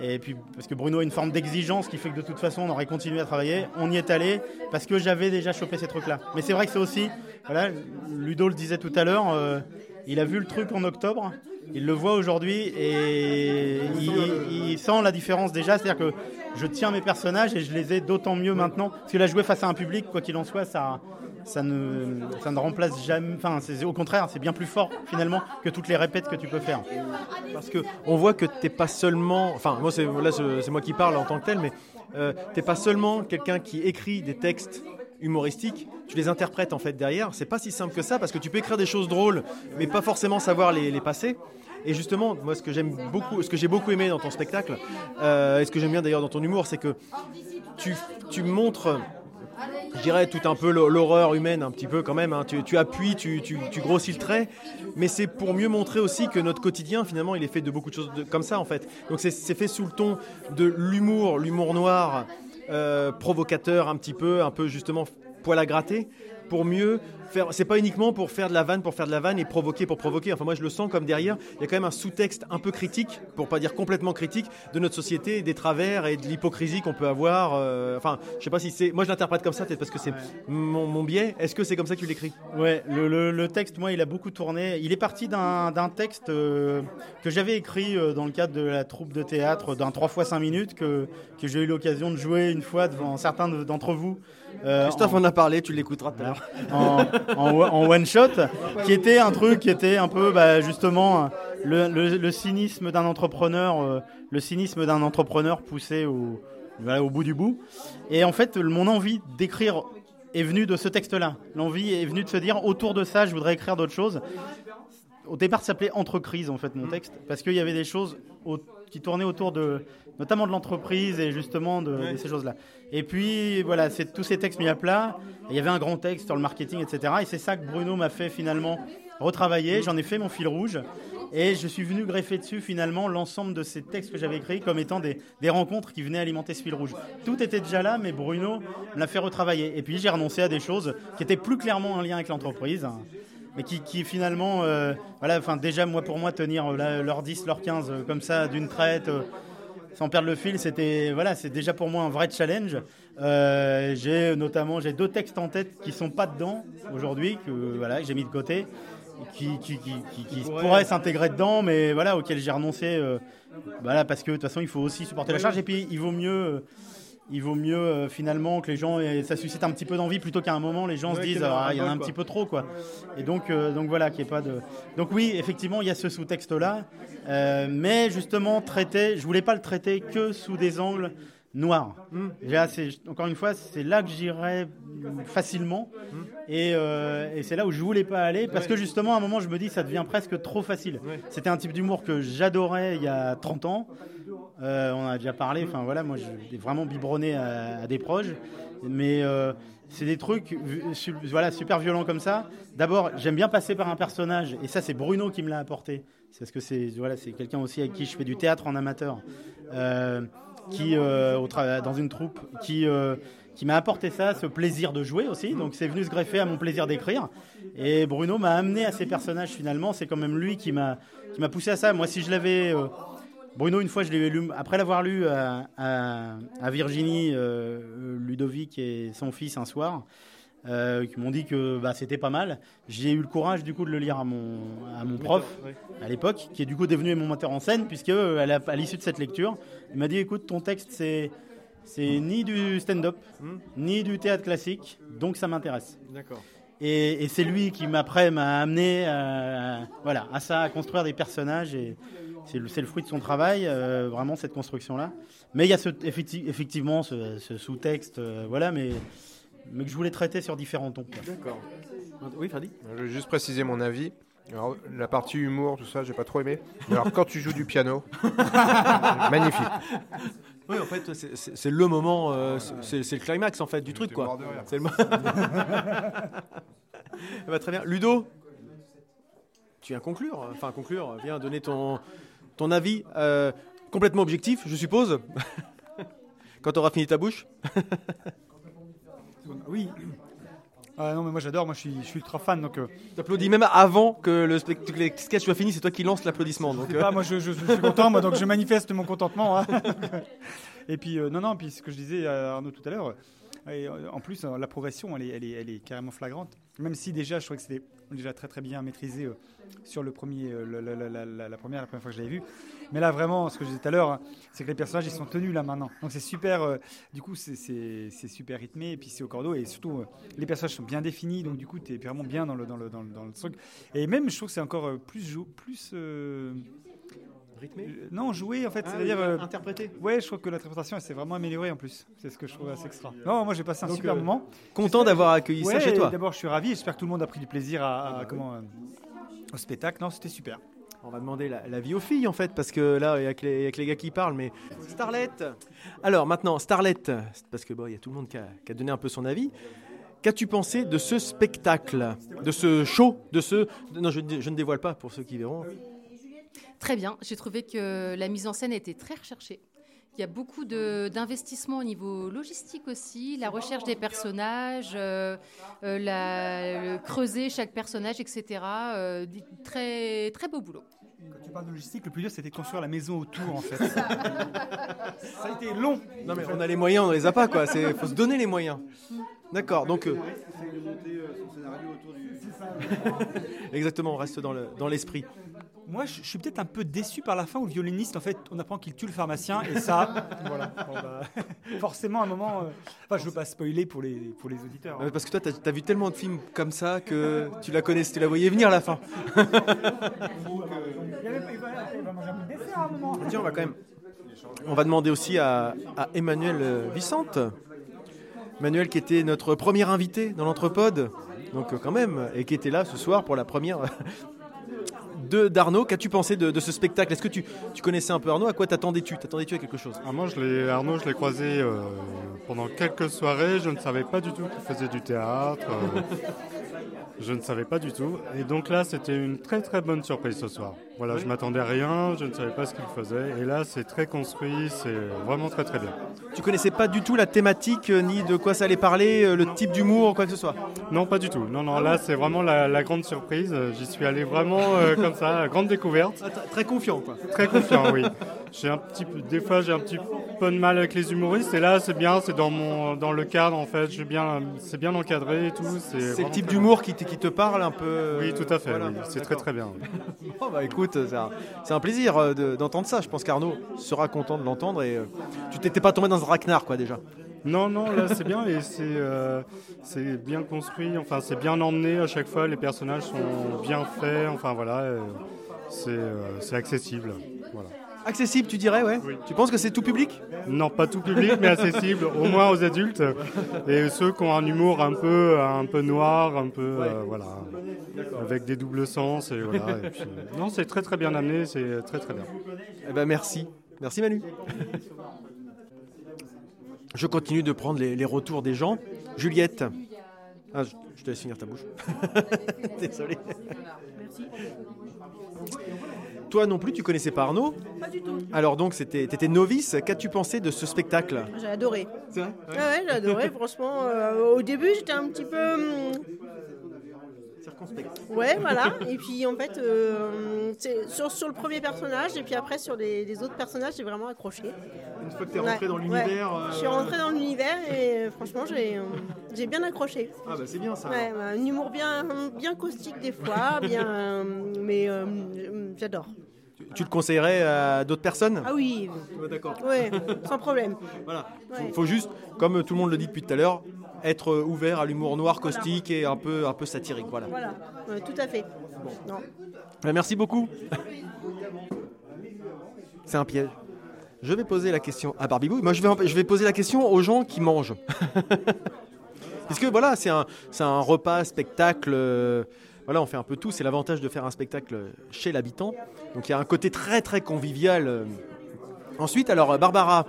et puis parce que Bruno a une forme d'exigence qui fait que de toute façon on aurait continué à travailler, on y est allé parce que j'avais déjà chopé ces trucs là. Mais c'est vrai que c'est aussi, voilà, Ludo le disait tout à l'heure, euh, il a vu le truc en octobre, il le voit aujourd'hui et il, sent la différence déjà, c'est-à-dire que je tiens mes personnages et je les ai d'autant mieux maintenant parce que là jouer face à un public, quoi qu'il en soit, ça ça ne, ça ne remplace jamais. Enfin, au contraire, c'est bien plus fort finalement que toutes les répètes que tu peux faire. Parce que on voit que t'es pas seulement, enfin moi c'est là c'est moi qui parle en tant que tel, mais euh, t'es pas seulement quelqu'un qui écrit des textes humoristiques, tu les interprètes en fait derrière. C'est pas si simple que ça parce que tu peux écrire des choses drôles, mais pas forcément savoir les, les passer. Et justement, moi ce que j'aime beaucoup, ce que j'ai beaucoup aimé dans ton spectacle, euh, et ce que j'aime bien d'ailleurs dans ton humour, c'est que tu, tu montres je dirais, tout un peu l'hor- l'horreur humaine, un petit peu quand même. hein. Tu, tu appuies, tu, tu- grossis le trait, mais c'est pour mieux montrer aussi que notre quotidien, finalement, il est fait de beaucoup de choses comme ça, en fait. Donc c'est- fait sous le ton de l'humour, l'humour noir, provocateur un petit peu, un peu justement poil à gratter, pour mieux faire. C'est pas uniquement pour faire de la vanne pour faire de la vanne et provoquer pour provoquer. Enfin, moi, je le sens comme derrière, il y a quand même un sous-texte un peu critique, pour pas dire complètement critique, de notre société, des travers et de l'hypocrisie qu'on peut avoir. euh, Enfin, je sais pas si c'est. Moi, je l'interprète comme ça, peut-être parce que c'est mon, mon biais. Est-ce que c'est comme ça que tu l'écris? Ouais, le, le- le texte, moi, il a beaucoup tourné. Il est parti d'un texte euh, que j'avais écrit euh, dans le cadre de la troupe de théâtre, d'un 3 fois 5 minutes, que, que j'ai eu l'occasion de jouer une fois devant certains de- d'entre vous. euh, Christophe en- en a parlé, tu l'écouteras tout à l'heure. En, one shot, qui était un truc qui était un peu bah, justement le, le- le cynisme d'un entrepreneur, euh, le cynisme d'un entrepreneur poussé au, voilà, au bout du bout. Et en fait, mon envie d'écrire est venue de ce texte-là. L'envie est venue de se dire autour de ça, je voudrais écrire d'autres choses. Au départ, ça s'appelait Entre crises, en fait, mon texte, parce qu'il y avait des choses au- qui tournaient autour de, notamment de l'entreprise et justement de, de ces choses-là. Et puis, voilà, c'est tous ces textes mis à plat. Il y avait un grand texte sur le marketing, etc. Et c'est ça que Bruno m'a fait finalement retravailler. J'en ai fait mon fil rouge. Et je suis venu greffer dessus finalement l'ensemble de ces textes que j'avais écrits comme étant des, des rencontres qui venaient alimenter ce fil rouge. Tout était déjà là, mais Bruno me l'a fait retravailler. Et puis j'ai renoncé à des choses qui étaient plus clairement en lien avec l'entreprise. hein, mais qui, qui finalement, euh, voilà, enfin déjà moi pour moi tenir euh, l'heure 10, l'heure 15 euh, comme ça d'une traite, sans perdre le fil, c'était voilà, c'est déjà pour moi un vrai challenge. Euh, j'ai notamment j'ai deux textes en tête qui sont pas dedans aujourd'hui que voilà que j'ai mis de côté, qui qui, qui, qui- qui pourraient s'intégrer dedans, mais voilà auxquels j'ai renoncé. euh, voilà parce que de toute façon il faut aussi supporter la charge et puis il vaut mieux. Euh, il vaut mieux euh, finalement que les gens et ça suscite un petit peu d'envie plutôt qu'à un moment les gens se disent ah, il y en a un petit peu trop quoi. Et donc euh, donc voilà qu'il y ait pas de donc oui effectivement il y a ce sous-texte là mais justement traité je voulais pas le traiter que sous des angles noirs. Déjà, c'est- encore une fois c'est là que j'irais facilement et, euh, et c'est là où je voulais pas aller parce que justement à un moment je me dis ça devient presque trop facile. C'était un type d'humour que j'adorais il y a 30 ans. Euh, on a déjà parlé, enfin voilà, moi j'ai vraiment biberonné à, des proches, mais euh, c'est des trucs voilà, super violents comme ça. D'abord, j'aime bien passer par un personnage, et ça c'est Bruno qui me l'a apporté, c'est parce que c'est voilà, c'est quelqu'un aussi avec qui je fais du théâtre en amateur, euh, qui euh, au dans une troupe, qui qui m'a apporté ça, ce plaisir de jouer aussi. Donc c'est venu se greffer à mon plaisir d'écrire. Et Bruno m'a amené à ces personnages finalement. C'est quand même lui qui m'a qui m'a poussé à ça. Moi, si je l'avais Bruno, une fois, je l'ai lu, après l'avoir lu à, à- à Virginie, euh, Ludovic et son fils un soir, euh, qui m'ont dit que bah, c'était pas mal. J'ai eu le courage du coup de le lire à mon, à mon prof à l'époque, qui est du coup devenu mon metteur en scène, puisque euh, à l'issue de cette lecture, il m'a dit écoute, ton texte c'est c'est ni du stand-up, ni du théâtre classique, donc ça m'intéresse. D'accord. Et, et c'est lui qui m'après m'a amené à, voilà, à ça, à construire des personnages. Et c'est le, fruit de son travail, euh, vraiment cette construction-là. Mais il y a ce, effecti- effectivement ce, ce sous-texte, euh, voilà, mais, mais que je voulais traiter sur différents tons. D'accord. Oui, Freddy Je vais juste préciser mon avis. Alors, la partie humour, tout ça, j'ai pas trop aimé. Mais alors, quand tu joues du piano, magnifique. Oui, en fait, c'est- le moment, euh, c'est le climax en fait du truc quoi. C'est le Bah, très bien. Ludo, tu viens conclure, enfin conclure, viens donner ton, ton avis euh, complètement objectif, je suppose. Quand tu auras fini ta bouche. Oui. Ah non, mais moi j'adore, moi je suis, je suis ultra fan. Donc, euh, T'applaudis même avant que le sketchs soit fini, c'est toi qui lance l'applaudissement. Donc, je sais euh, pas, moi je, je- je suis content, moi, donc je manifeste mon contentement. hein. Et puis, euh, non, non, puis ce que je disais à Arnaud tout à l'heure, en plus, la progression, elle est, elle, est, elle est carrément flagrante. Même si déjà, je trouvais que c'était déjà très très bien maîtrisé euh, sur le premier, euh, la, première, la première fois que je l'avais vu. Mais là, vraiment, ce que je disais tout à l'heure, hein, c'est que les personnages, ils sont tenus là maintenant. Donc c'est super, euh, du coup, c'est- super rythmé, et puis c'est au cordeau, et surtout, les personnages sont bien définis, donc du coup, tu es vraiment bien dans le, dans, le, dans, le, dans le truc. Et même, je trouve que c'est encore plus, plus rythmé. euh, non, jouer en fait, Ah, c'est-à-dire. oui, euh, interprété. ouais, je trouve que l'interprétation elle s'est vraiment améliorée en plus. C'est ce que je trouve assez extra. Non, moi j'ai passé un Donc, super euh, moment. Content d'avoir accueilli ça Ouais, chez toi. D'abord, je suis ravi. J'espère que tout le monde a pris du plaisir à, à- comment, euh, au spectacle. Non, c'était super. On va demander la, la vie aux filles en fait, parce que là, il y a que les, il y a que les gars qui parlent, mais Starlet Alors maintenant, Starlet, parce que bon, il y a tout le monde qui a, qui a donné un peu son avis. Qu'as-tu pensé de ce spectacle, de ce show, de ce... Non, je, je ne dévoile pas pour ceux qui verront. Très bien. J'ai trouvé que la mise en scène était très recherchée. Il y a beaucoup de- d'investissements au niveau logistique aussi, la recherche des personnages, euh, euh, la- le creuser chaque personnage, etc. Euh, très, très beau boulot. Quand tu parles de logistique, le plus dur c'était de construire la maison autour en fait. ça a été long. Non mais on a les moyens, on les a pas quoi. C'est faut se donner les moyens. D'accord. Donc euh, exactement, on reste dans le dans l'esprit. Moi, je, je suis peut-être un peu déçu par la fin où le violoniste, en fait, on apprend qu'il tue le pharmacien et ça, voilà. Bon, bah, forcément, à un moment. euh, Enfin, je veux pas spoiler pour les pour les auditeurs. hein. Ouais, Parce que toi, t'as as vu tellement de films comme ça que tu la connais, tu la voyais venir la fin. Tiens, on va quand même. On va demander aussi à, à Emmanuel euh, Vicente. Emmanuel qui était notre premier invité dans l'Entrepode, donc euh, quand même, et qui était là ce soir pour la première d'Arnaud. Qu'as-tu pensé de, de ce spectacle? Est-ce que tu, tu connaissais un peu Arnaud? À quoi t'attendais-tu? T'attendais-tu à quelque chose? Ah, moi, je Arnaud, je l'ai croisé euh, pendant quelques soirées. Je ne savais pas du tout qu'il faisait du théâtre. euh, je ne savais pas du tout. Et donc là, c'était une très très bonne surprise ce soir. Voilà, je m'attendais à rien, je ne savais pas ce qu'il faisait. Et là, c'est très construit, c'est vraiment très très bien. Tu connaissais pas du tout la thématique, euh, ni de quoi ça allait parler, le type d'humour, quoi que ce soit? Non, pas du tout. Non, non, là, c'est vraiment la, la grande surprise. J'y suis allé vraiment euh, comme ça, grande découverte. Ah, Très confiant, quoi. Très confiant, oui. J'ai un petit peu, des fois, j'ai un petit peu de mal avec les humoristes. Et là, c'est bien, c'est dans mon, dans le cadre en fait. J'ai bien, c'est bien encadré et tout. C'est le type d'humour qui, te- qui te parle un peu euh, Oui, tout à fait. voilà. oui. C'est très très bien. Bon, bah écoute, c'est un, plaisir euh, de- d'entendre ça. Je pense qu'Arnaud sera content de l'entendre et euh, tu t'étais pas tombé dans un traquenard, quoi, déjà. Non, non, là c'est bien et c'est euh, c'est bien construit. Enfin, c'est bien emmené à chaque fois. Les personnages sont bien faits. Enfin voilà, euh, c'est euh, c'est accessible. Voilà. Accessible, tu dirais, ouais Tu penses que c'est tout public? Non, pas tout public, mais accessible, au moins aux adultes et ceux qui ont un humour un peu un peu noir, un peu euh, voilà, avec des doubles sens et voilà. et puis, non, c'est très très bien amené, c'est très très bien. Eh ben merci. Merci Manu. Je continue de prendre les, les retours des gens. Juliette. Ah, je, je te laisse finir ta bouche. Désolé. Toi non plus, tu connaissais pas Arnaud? Pas du tout. Alors donc, t'étais novice. Qu'as-tu pensé de ce spectacle? J'ai adoré. C'est vrai? Ouais, ouais, j'ai adoré. Franchement, euh, au début, j'étais un petit peu. Circonspect. Ouais, voilà. Et puis, en fait, euh, sur, sur le premier personnage, et puis après, sur les, les autres personnages, j'ai vraiment accroché. Une fois que t'es rentré dans l'univers, ouais. euh, Je suis rentrée dans l'univers, et euh, franchement, j'ai euh, bien accroché. Ah bah c'est bien ça. Ouais, ouais, un humour bien, bien caustique des fois, bien, euh, mais euh, j'adore. Tu le conseillerais à d'autres personnes? Ah oui, D'accord. ouais, sans problème. Voilà. Ouais. Faut juste, comme tout le monde le dit depuis tout à l'heure, être ouvert à l'humour noir, caustique et un peu, un peu satirique. Voilà. Voilà, ouais, tout à fait. Non. Euh, Merci beaucoup. C'est un piège. Je vais poser la question à Barbie Boo. Moi, je vais, je vais poser la question aux gens qui mangent. Parce que voilà, c'est un, un repas, spectacle. euh, voilà, on fait un peu tout. C'est l'avantage de faire un spectacle chez l'habitant. Donc il y a un côté très très convivial. euh. Ensuite, alors euh, Barbara,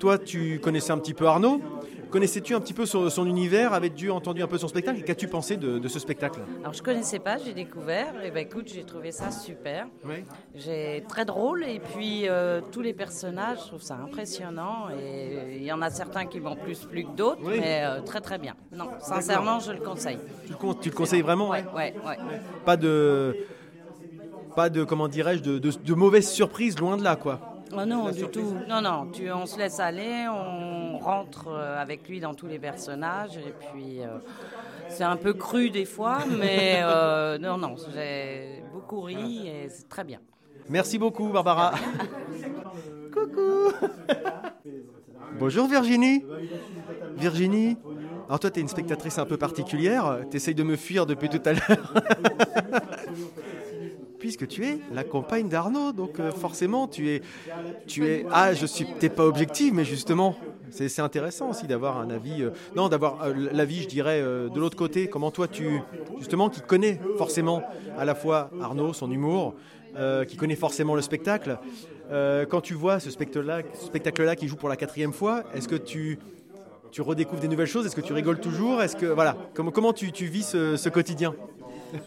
toi, tu connaissais un petit peu Arnaud? Connaissais-tu un petit peu son, son univers? Avais-tu entendu un peu son spectacle? Qu'as-tu pensé de, de ce spectacle? Alors je connaissais pas, j'ai découvert. Et ben écoute, j'ai trouvé ça super. Oui. J'ai très drôle et puis euh, tous les personnages, je trouve ça impressionnant. Et il y en a certains qui vont plus plus que d'autres, Oui. mais euh, très très bien. Non, sincèrement, je le conseille. Tu le, con- tu le conseilles vraiment Ouais, ouais, ouais. Pas de, pas de comment dirais-je, de, de, de mauvaises surprises, loin de là, quoi. Oh non, du tout. Non, non, tu, on se laisse aller, on rentre euh, avec lui dans tous les personnages et puis euh, c'est un peu cru des fois, mais euh, non, non, j'ai beaucoup ri et c'est très bien. Merci beaucoup, Barbara. Coucou. Bonjour Virginie. Virginie. Alors toi, tu es une spectatrice un peu particulière. Tu essayes de me fuir depuis tout à l'heure. Puisque tu es la compagne d'Arnaud, donc euh, forcément tu es, tu es. Ah, je suis. T'es pas objective, mais justement, c'est intéressant aussi d'avoir un avis. euh, non, d'avoir euh, l'avis, je dirais, de l'autre côté. Comment toi, tu, justement, qui connais forcément à la fois Arnaud, son humour, qui connaît forcément le spectacle. quand tu vois ce spectacle-là, spectacle-là qui joue pour la quatrième fois, est-ce que tu tu redécouvres des nouvelles choses? Est-ce que tu rigoles toujours? Est-ce que voilà, comment comment tu, vis ce quotidien?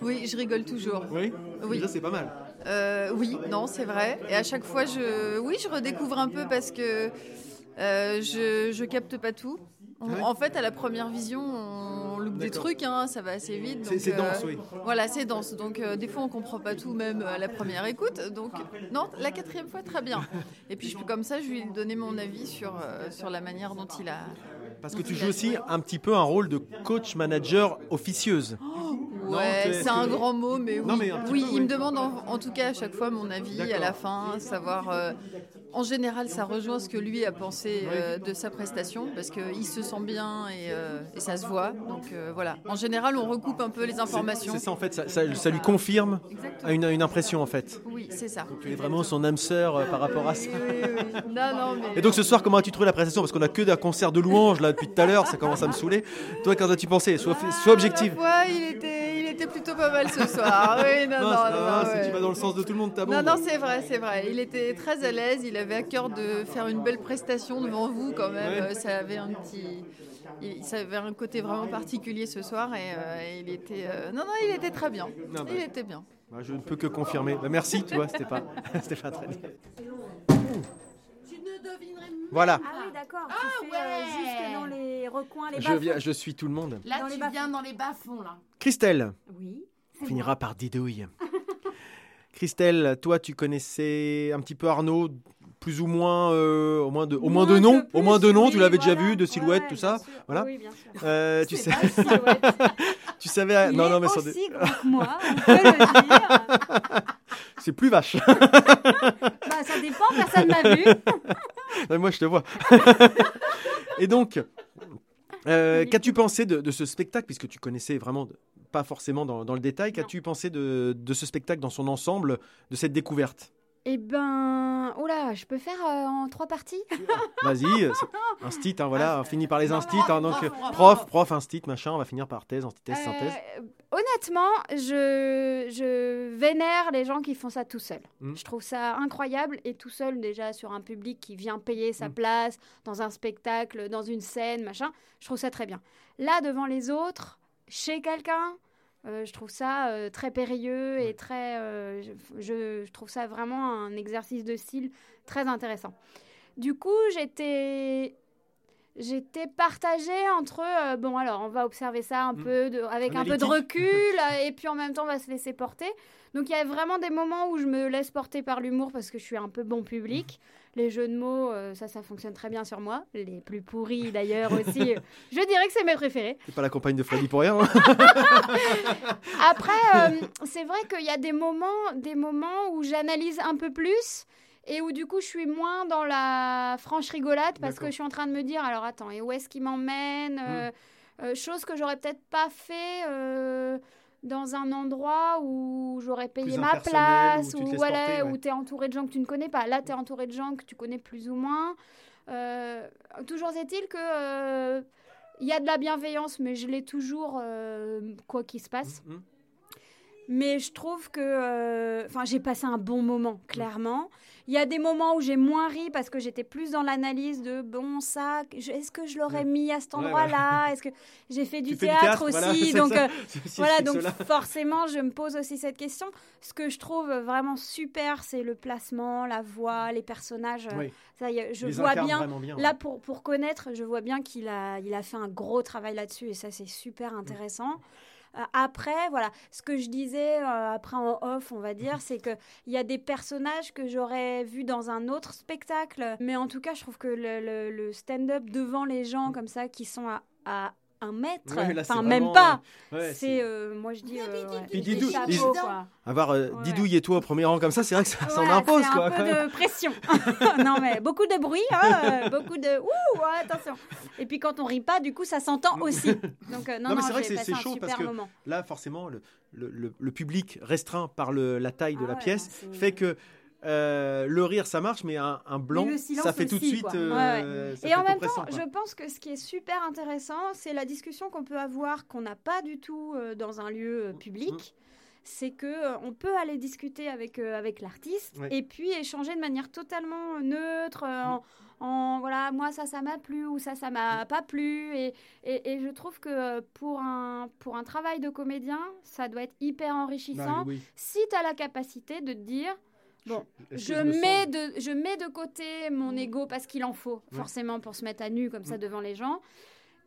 Oui, je rigole toujours. Oui. Oui. Déjà, c'est pas mal. Euh, oui, non, c'est vrai. Et à chaque fois, je, oui, je redécouvre un peu parce que euh, je, je capte pas tout. On- Ah ouais En fait, à la première vision, on loupe des trucs, hein, ça va assez vite. C'est- dense, euh, oui. Voilà, c'est dense. Donc, euh, des fois, on comprend pas tout, même à la première écoute. Donc, non, la quatrième fois, très bien. Et puis, je, comme ça, je lui ai donné mon avis sur, sur la manière dont il a. Parce que tu joues aussi un petit peu un rôle de coach manager officieuse. Non, Ouais, c'est un grand mot, mais oui. Non, mais oui, il me demande en, en tout cas à chaque fois mon avis à la fin, savoir. euh, en général, ça rejoint ce que lui a pensé euh, de sa prestation, parce qu'il se sent bien et, euh, et ça se voit. Donc euh, voilà. En général, on recoupe un peu les informations. C'est ça en fait, ça, ça- ça lui confirme Exactement. une, une impression en fait. Oui, c'est ça. Tu es vraiment son âme sœur euh, par rapport à ça. Oui, oui, oui. Non, non, mais. Et donc ce soir, comment as-tu trouvé la prestation? Parce qu'on a que d'un concert de louanges là depuis tout à l'heure, ça commence à me saouler. Toi, qu'en as-tu pensé? Sois, sois objective. Ouais, il était, il était plutôt pas mal ce soir. Oui, non, non, Non, c'est- non, ah, non, ouais. tu vas dans le sens de tout le monde, t'as bon. Non, non, c'est vrai, c'est vrai. Il était très à l'aise. Il avait à cœur de faire une belle prestation devant vous, quand même. Ouais. Ça avait un petit. il- Ça avait un côté vraiment particulier ce soir et euh, il était. euh, Non, non, il était très bien. Non, bah. Il était bien. Bah, je ne peux que confirmer. Bah, merci, tu vois, c'était pas, c'était pas très bien. Voilà. Ah oui, d'accord. tu fais euh, jusque dans les recoins, les Je, viens, je suis tout le monde. Là, Dans tu viens dans les bas-fonds, là. Christelle Oui. finira par Didouille. Christelle, toi, tu connaissais un petit peu Arnaud, plus ou moins, euh, au moins de, au moins de Moins nom, que au moins de plus, nom. oui, tu l'avais déjà vu, de silhouette, Ouais, tout ça. sûr. Voilà. Oui, bien sûr. Euh, tu sais, tu savais, Il non, est non, mais aussi que moi, on peut le dire. c'est plus vache. Bah, ça dépend, personne m'a vu. Non, moi, je te vois. Et donc, euh, qu'as-tu pensé de, de ce spectacle, puisque tu connaissais vraiment, pas forcément dans, dans le détail, qu'as-tu pensé de, de ce spectacle dans son ensemble, de cette découverte? Eh ben, oula, je peux faire euh, en trois parties? Vas-y, euh, instit, hein, voilà, on finit par les instits, hein, donc euh, prof, prof, instit, machin, on va finir par thèse, antithèse, synthèse. Euh, honnêtement, je, je vénère les gens qui font ça tout seul. Mm. Je trouve ça incroyable et tout seul déjà sur un public qui vient payer sa Mm. place dans un spectacle, dans une scène, machin. Je trouve ça très bien. Là, devant les autres, chez quelqu'un, euh, je trouve ça euh, très périlleux et très. euh, je, trouve ça vraiment un exercice de style très intéressant. Du coup, j'étais J'étais partagée entre bon alors on va observer ça un peu de- avec un peu de recul et puis en même temps on va se laisser porter. Donc il y a vraiment des moments où je me laisse porter par l'humour parce que je suis un peu bon public. Les jeux de mots euh, ça ça fonctionne très bien sur moi. Les plus pourris d'ailleurs aussi. euh, je dirais que c'est mes préférés. C'est pas la compagne de Freddy pour rien. hein. Après, euh, c'est vrai qu'il y a des moments, des moments où j'analyse un peu plus et où du coup je suis moins dans la franche rigolade parce que je suis en train de me dire alors attends et où est-ce qu'il m'emmène Euh, euh, chose que j'aurais peut-être pas fait euh, dans un endroit où j'aurais payé ma place où tu te ou voilà où tu es entouré de gens que tu ne connais pas. Là tu es entouré de gens que tu connais plus ou moins. Euh, toujours est-il que euh, il y a de la bienveillance mais je l'ai toujours euh, quoi qu'il se passe mais je trouve que. euh, Enfin, j'ai passé un bon moment, clairement. Il y a des moments où j'ai moins ri parce que j'étais plus dans l'analyse de bon, ça, est-ce que je l'aurais mis à cet ouais. endroit-là Est-ce que j'ai fait du théâtre, voilà, aussi Donc, euh, voilà, donc forcément, je me pose aussi cette question. Ce que je trouve vraiment super, c'est le placement, la voix, les personnages. Oui. Ça, je les vois bien. Là, pour, pour connaître, je vois bien qu'il a, il a fait un gros travail là-dessus et ça, c'est super intéressant. Euh, après, voilà, ce que je disais euh, après en off, on va dire, c'est que il y a des personnages que j'aurais vus dans un autre spectacle, mais en tout cas, je trouve que le, le- le stand-up devant les gens comme ça qui sont à, à un mètre, Ouais, là, c'est enfin vraiment, même pas, euh, ouais, c'est, euh, moi je dis, euh, ouais, Puis des Didou, chapeaux, Didou- quoi. Avoir euh, Didouille et toi au premier rang comme ça, c'est vrai que ça s'en impose quoi. un peu de pression. non mais beaucoup de bruit, hein, beaucoup de ouh, attention. Et puis quand on rit pas, du coup ça s'entend aussi. Donc euh, non, non, mais c'est vrai que c'est chaud parce que moment. là, forcément, le, le- le- le public restreint par le- la taille Ah de la pièce fait que euh, le rire ça marche, mais un, un blanc, Mais le silence ça fait tout de suite. euh, Ouais, ouais. ça Et en même temps, quoi. je pense que ce qui est super intéressant, c'est la discussion qu'on peut avoir, qu'on n'a pas du tout euh, dans un lieu euh, public. C'est que euh, on peut aller discuter avec, euh, avec l'artiste Ouais. et puis échanger de manière totalement neutre, euh, en, en voilà, moi ça, ça m'a plu ou ça, ça m'a pas plu. Et, et, et je trouve que pour un, pour un travail de comédien, ça doit être hyper enrichissant Bah oui. si tu as la capacité de te dire. Bon, je mets, sens- de, je mets de côté mon ego parce qu'il en faut, Ouais. forcément, pour se mettre à nu comme ça Mm. devant les gens.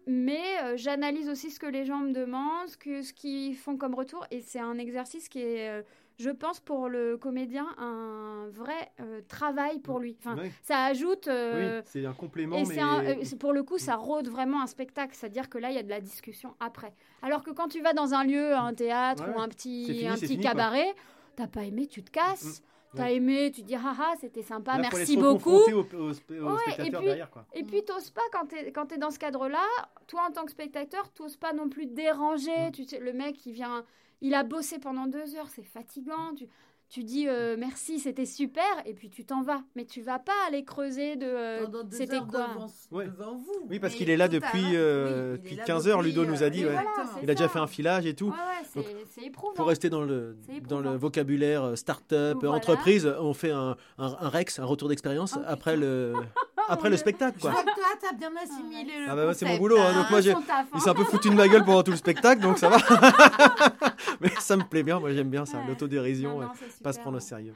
Mais euh, j'analyse aussi ce que les gens me demandent, ce que- ce qu'ils font comme retour. Et c'est un exercice qui est, euh, je pense, pour le comédien, un vrai euh, travail pour lui. Enfin, Ouais. Ça ajoute. Oui, c'est un complément, et mais- un- pour le coup, ça rôde vraiment un spectacle. C'est-à-dire que là, il y a de la discussion après. Alors que quand tu vas dans un lieu, un théâtre ou un petit, fini, un petit fini, cabaret, t'as pas aimé, tu te casses. T'as Ouais. aimé, tu dis haha, c'était sympa, Là, merci beaucoup. confronté au- au spe- au Ouais, et puis, derrière, quoi. Et puis, t'oses pas, quand t'es quand t'es dans ce cadre-là, toi, en tant que spectateur, t'oses pas non plus Mm. déranger. Tu sais, le mec, il vient, il a bossé pendant deux heures, c'est fatigant. Tu, tu dis euh, merci, c'était super, et puis tu t'en vas. Mais tu vas pas aller creuser de euh, c'était quoi. devant, Ouais. devant vous. Oui, parce qu'il est là depuis, l'heure- euh, oui, il depuis est là 15 heures, Ludo nous a dit. ouais. voilà, il a déjà fait un filage et tout. Ouais, ouais, c'est- Donc, c'est éprouvant. pour rester dans le, dans vocabulaire start-up, Voilà. entreprise, on fait un, un, un Rex, un retour d'expérience après, le, après le spectacle. Je Quoi. vois que toi, t'as bien assimilé le Ah bah ouais, c'est mon boulot, hein, donc moi j'ai, il s'est un peu foutu de ma gueule pendant tout le spectacle, donc ça va. Mais ça me plaît bien, moi j'aime bien ça, Ouais. l'autodérision, Non, pas se prendre au hein. sérieux.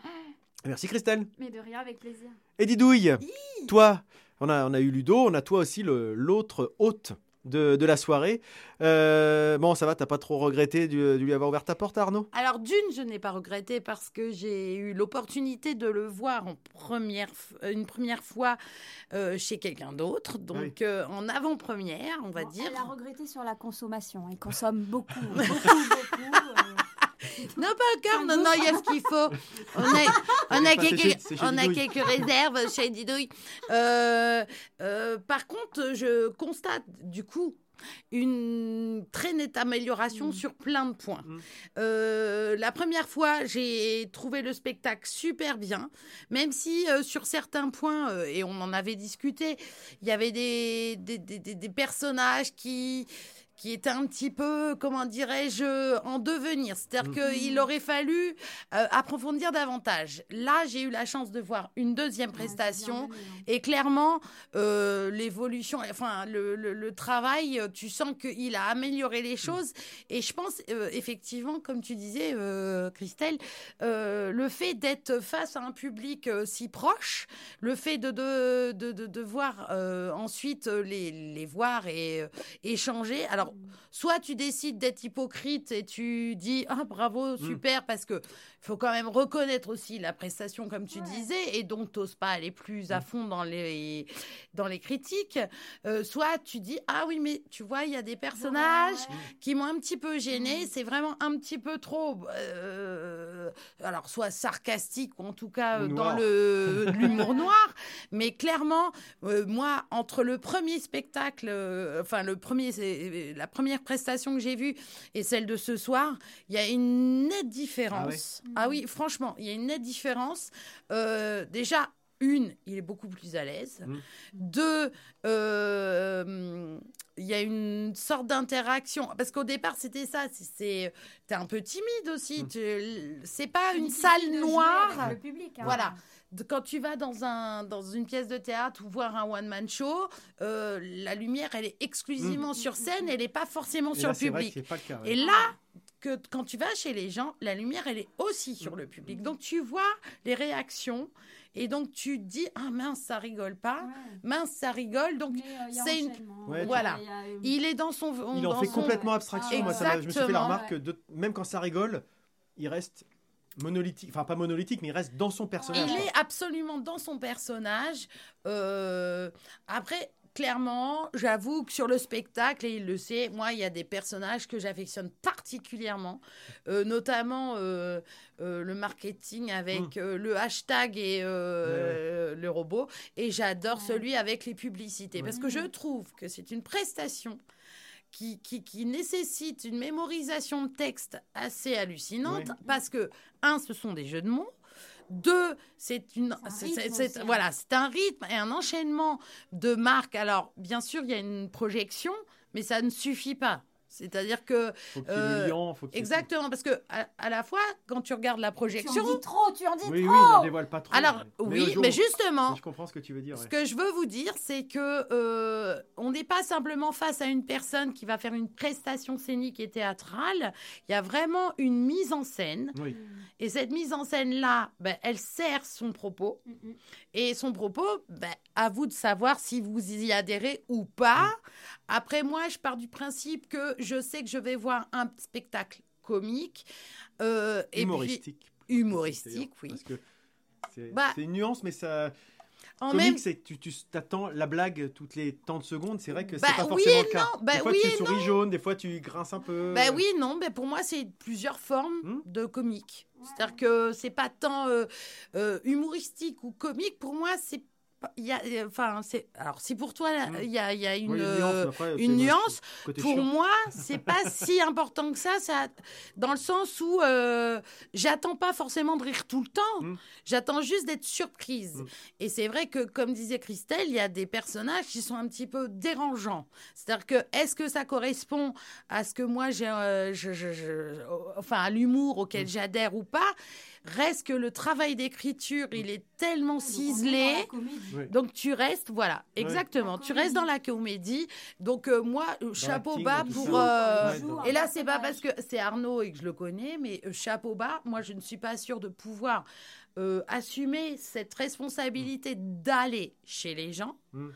Merci Christelle. Mais de rien, avec plaisir. Et Didouille, toi, on a, on a eu Ludo, on a toi aussi le- l'autre hôte de, de la soirée. Euh, bon, ça va, t'as pas trop regretté de, de lui avoir ouvert ta porte, Arnaud? Alors d'une, je n'ai pas regretté parce que j'ai eu l'opportunité de le voir en première, f- une première fois euh, chez quelqu'un d'autre, donc euh, en avant-première, on va dire. Elle a regretté sur la consommation. Elle consomme beaucoup, beaucoup, beaucoup. Non, pas encore. Non, non, il y a ce qu'il faut. On a, on a, quelques, chez- c'est chez on a quelques réserves chez Didouille. Euh, euh, par contre, je constate du coup une très nette amélioration sur plein de points. Euh, la première fois, j'ai trouvé le spectacle super bien, même si euh, sur certains points, euh, et on en avait discuté, il y avait des, des, des- des- des personnages qui qui étaient un petit peu, comment dirais-je, en devenir. C'est-à-dire qu'il aurait fallu euh, approfondir davantage. Là, j'ai eu la chance de voir une deuxième prestation et clairement, euh, l'évolution, enfin, le, le- le travail, euh, tu sens qu'il a amélioré les choses. Et je pense, euh, effectivement, comme tu disais, euh, Christelle, euh, le fait d'être face à un public euh, si proche, le fait de, de, de, de- de voir euh, ensuite les, les voir et euh, échanger. Alors, soit tu décides d'être hypocrite et tu dis ah bravo super parce que faut quand même reconnaître aussi la prestation comme tu disais et donc t'oses pas aller plus à fond dans les dans les critiques. Euh, soit tu dis ah oui mais tu vois il y a des personnages qui m'ont un petit peu gêné c'est vraiment un petit peu trop euh, alors soit sarcastique ou en tout cas euh, dans le l'humour noir mais clairement moi entre le premier spectacle enfin le premier c'est la première prestation que j'ai vue et celle de ce soir il y a une nette différence ah, oui franchement il y a une nette différence Euh, déjà une, il est beaucoup plus à l'aise. Deux, euh, il y a une sorte d'interaction. Parce qu'au départ, c'était ça. c'est- C'est, t'es un peu timide aussi. tu- c'est pas une salle noire. avec le public, hein. Voilà. Quand tu vas dans, un, dans une pièce de théâtre ou voir un one-man show, euh, la lumière, elle est exclusivement sur scène, elle n'est pas forcément Et sur là, le vrai public. que c'est pas le cas, ouais. Et là, que quand tu vas chez les gens, la lumière, elle est aussi sur le public. Donc, tu vois les réactions et donc tu te dis, ah mince, ça rigole pas. Mince, ça rigole. Donc, a c'est une... Ouais, voilà. Il y a, euh, Il est dans son... Il en dans fait son- complètement abstraction. Moi, ça m'a- je me suis fait la remarque que de- même quand ça rigole, il reste monolithique. Enfin, pas monolithique, mais il reste dans son personnage. Il quoi. est absolument dans son personnage. Euh, après, clairement, j'avoue que sur le spectacle, et il le sait, moi, il y a des personnages que j'affectionne particulièrement, euh, notamment euh, euh, le marketing avec Hmm. euh, le hashtag et euh, le robot. Et j'adore celui avec les publicités, parce que je trouve que c'est une prestation. Qui, qui, qui nécessite une mémorisation de texte assez hallucinante Oui. parce que, un, ce sont des jeux de mots. Deux, c'est une, c'est- hein. voilà, c'est un rythme et un enchaînement de marques. Alors, bien sûr, il y a une projection, mais ça ne suffit pas. C'est-à-dire que. Faut qu'il y ait le liant, faut qu'il y ait- exactement, parce que à, à la fois, quand tu regardes la projection. dis trop, tu en dis Oui, trop. oui, dévoile pas trop. Alors, Mais oui, mais justement, Mais Je comprends ce que tu veux dire. Ce ouais. que je veux vous dire, c'est que euh, on n'est pas simplement face à une personne qui va faire une prestation scénique et théâtrale. Il y a vraiment une mise en scène. Oui. Et cette mise en scène-là, ben, elle sert son propos. Et son propos, ben, à vous de savoir si vous y adhérez ou pas. Après, moi, je pars du principe que je sais que je vais voir un spectacle comique. euh, et puis- Humoristique. humoristique, oui. Parce que c'est Bah, c'est une nuance, mais ça. En Comique, même- c'est que tu, tu t'attends la blague toutes les temps de secondes. C'est vrai que Bah c'est pas oui forcément et le cas. non, bah des fois, oui tu et souris non. jaune, des fois, tu grinces un peu. Ben oui, non, ben pour moi, c'est plusieurs formes Hmm. de comique. C'est-à-dire que c'est pas tant euh, euh, humoristique ou comique. Pour moi, c'est il y a, enfin, c'est alors si pour toi il y a, il y a une. Oui, il y a une nuance, euh, après, une nuance. Pour chiant. moi, c'est pas si important que ça, ça, dans le sens où euh, j'attends pas forcément de rire tout le temps. Hmm. J'attends juste d'être surprise. Et c'est vrai que, comme disait Christelle, il y a des personnages qui sont un petit peu dérangeants. C'est-à-dire que est-ce que ça correspond à ce que moi j'ai, euh, je- je- je- enfin à l'humour auquel j'adhère ou pas? Reste que le travail d'écriture, il est tellement ciselé. Oui. Donc tu restes, voilà, exactement. Tu restes dans la comédie. Donc euh, moi, euh, chapeau bas pour. euh, et là, c'est pas parce que c'est Arnaud et que je le connais, mais euh, chapeau bas. Moi, je ne suis pas sûre de pouvoir euh, assumer cette responsabilité d'aller chez les gens, Mm.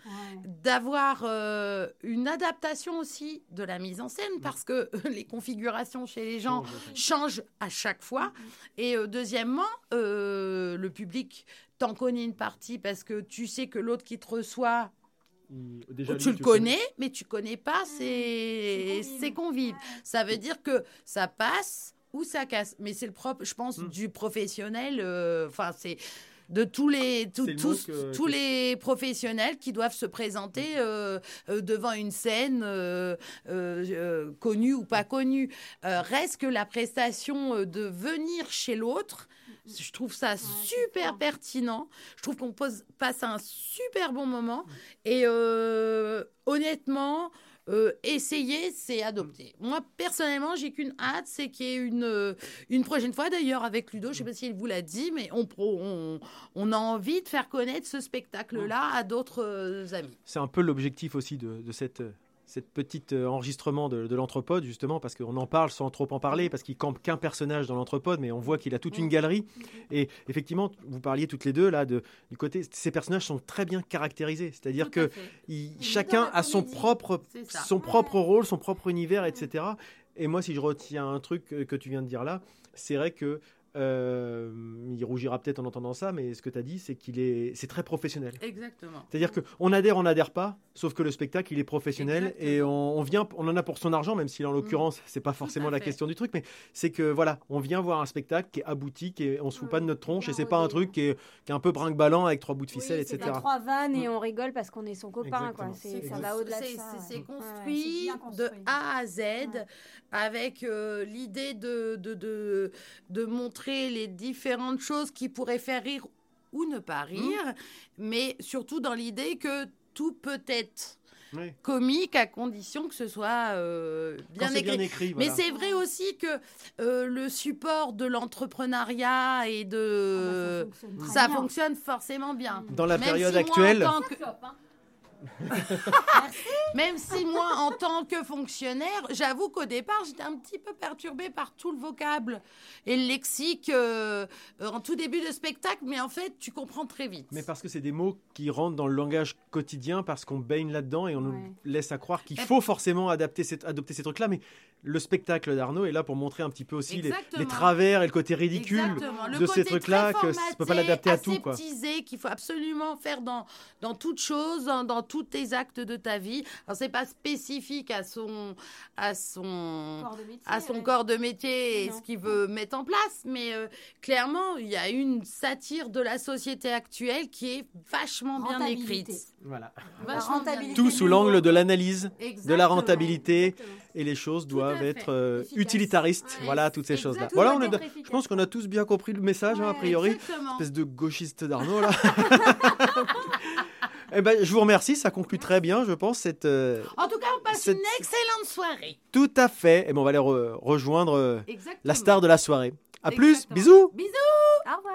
d'avoir euh, une adaptation aussi de la mise en scène, parce que les configurations chez les gens changent à chaque fois. Et euh, deuxièmement, euh, le public t'en connaît une partie parce que tu sais que l'autre qui te reçoit, déjà, tu lui, le connais, mais tu connais pas ses, ses convives. Ça veut dire que ça passe ou ça casse. Mais c'est le propre, je pense, du professionnel. euh, Enfin, c'est de tous les tous, le tous, que- tous que- les professionnels qui doivent se présenter euh, euh, devant une scène euh, euh, euh, connue ou pas connue. Euh, reste que la prestation de venir chez l'autre. Je trouve ça super pertinent. Je trouve qu'on pose- passe un super bon moment. Et euh, honnêtement, euh, essayer, c'est adopter. Moi, personnellement, j'ai qu'une hâte, c'est qu'il y ait une, euh, une prochaine fois, d'ailleurs, avec Ludo, je ne sais pas s'il vous l'a dit, mais on, pro- on, on a envie de faire connaître ce spectacle-là à d'autres euh, amis. C'est un peu l'objectif aussi de, de cette, cette petite euh, enregistrement de, de l'anthropode, justement, parce qu'on en parle sans trop en parler, parce qu'il campe qu'un personnage dans l'anthropode, mais on voit qu'il a toute une galerie. Et effectivement, vous parliez toutes les deux là de, du côté, ces personnages sont très bien caractérisés, c'est-à-dire que il- chacun a son propre, son propre rôle, son propre univers, etc. Et moi, si je retiens un truc que, que tu viens de dire là, c'est vrai que euh, il rougira peut-être en entendant ça, mais ce que tu as dit, c'est qu'il est, c'est très professionnel. Exactement. C'est-à-dire qu'on adhère, on n'adhère pas, sauf que le spectacle, il est professionnel et on, on vient, on en a pour son argent, même si en l'occurrence, c'est pas forcément la fait. question du truc, mais c'est que voilà, on vient voir un spectacle qui est abouti, qui est- on se fout pas de notre tronche et c'est pas un truc qui est, qui est un peu brinque-ballant avec trois bouts de ficelle, C'est etc. pas trois vannes et on rigole parce qu'on est son copain. Quoi. C'est, ça va au-delà de C'est- ça. c'est- ouais. C'est Ouais, ouais, construit c'est de. A à Z avec euh, l'idée de, de, de, de montrer les différentes choses qui pourraient faire rire ou ne pas Mmh. rire, mais surtout dans l'idée que tout peut être Oui. comique à condition que ce soit euh, bien, écrit. bien écrit, Mais c'est vrai aussi que euh, le support de l'entrepreneuriat et de... fonctionne très ça fonctionne forcément bien. Dans la Même période si moi, en actuelle- tant que- Même si moi, en tant que fonctionnaire, j'avoue qu'au départ, j'étais un petit peu perturbée par tout le vocable et le lexique euh, euh, en tout début de spectacle, mais en fait, tu comprends très vite. Mais parce que c'est des mots qui rentrent dans le langage quotidien, parce qu'on baigne là-dedans et on nous laisse à croire qu'il faut forcément adapter ces- adopter ces trucs-là. Mais le spectacle d'Arnaud est là pour montrer un petit peu aussi les, travers et le côté ridicule. Le de côté ces trucs-là, que ça ne peut pas l'adapter à tout. Quoi. qu'il faut absolument faire dans, dans toute chose, dans, dans tous tes actes de ta vie. Alors, c'est pas spécifique à son, à son, Corps de métier, à son ouais. corps de métier et Non. ce qu'il veut mettre en place, mais euh, clairement, il y a une satire de la société actuelle qui est vachement bien écrite. Voilà. Vachement bien rentabilité. Tout sous l'angle de l'analyse, de la Exactement. rentabilité, et les choses doivent fait. être euh, Efficace. utilitaristes. Ouais, voilà, toutes ces choses-là. Voilà, on est je pense qu'on a tous bien compris le message, hein, a priori. Exactement. Espèce de gauchiste d'Arnaud, là. Eh ben, je vous remercie, ça conclut très bien, je pense, cette... euh, En tout cas, on passe Cette- une excellente soirée. Tout à fait. Et ben, on va aller re- rejoindre euh, la star de la soirée. À plus, bisous Bisous Au revoir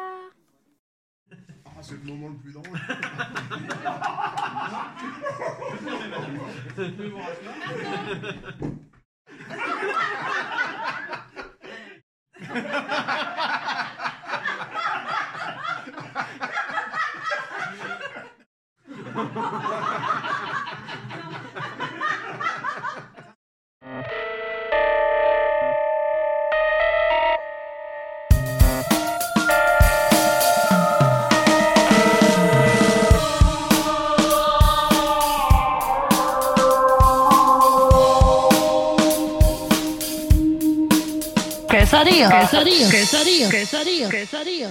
Ah, c'est le moment le plus drôle. Ha ha ha ha! so io, che so io, che so io, che so io.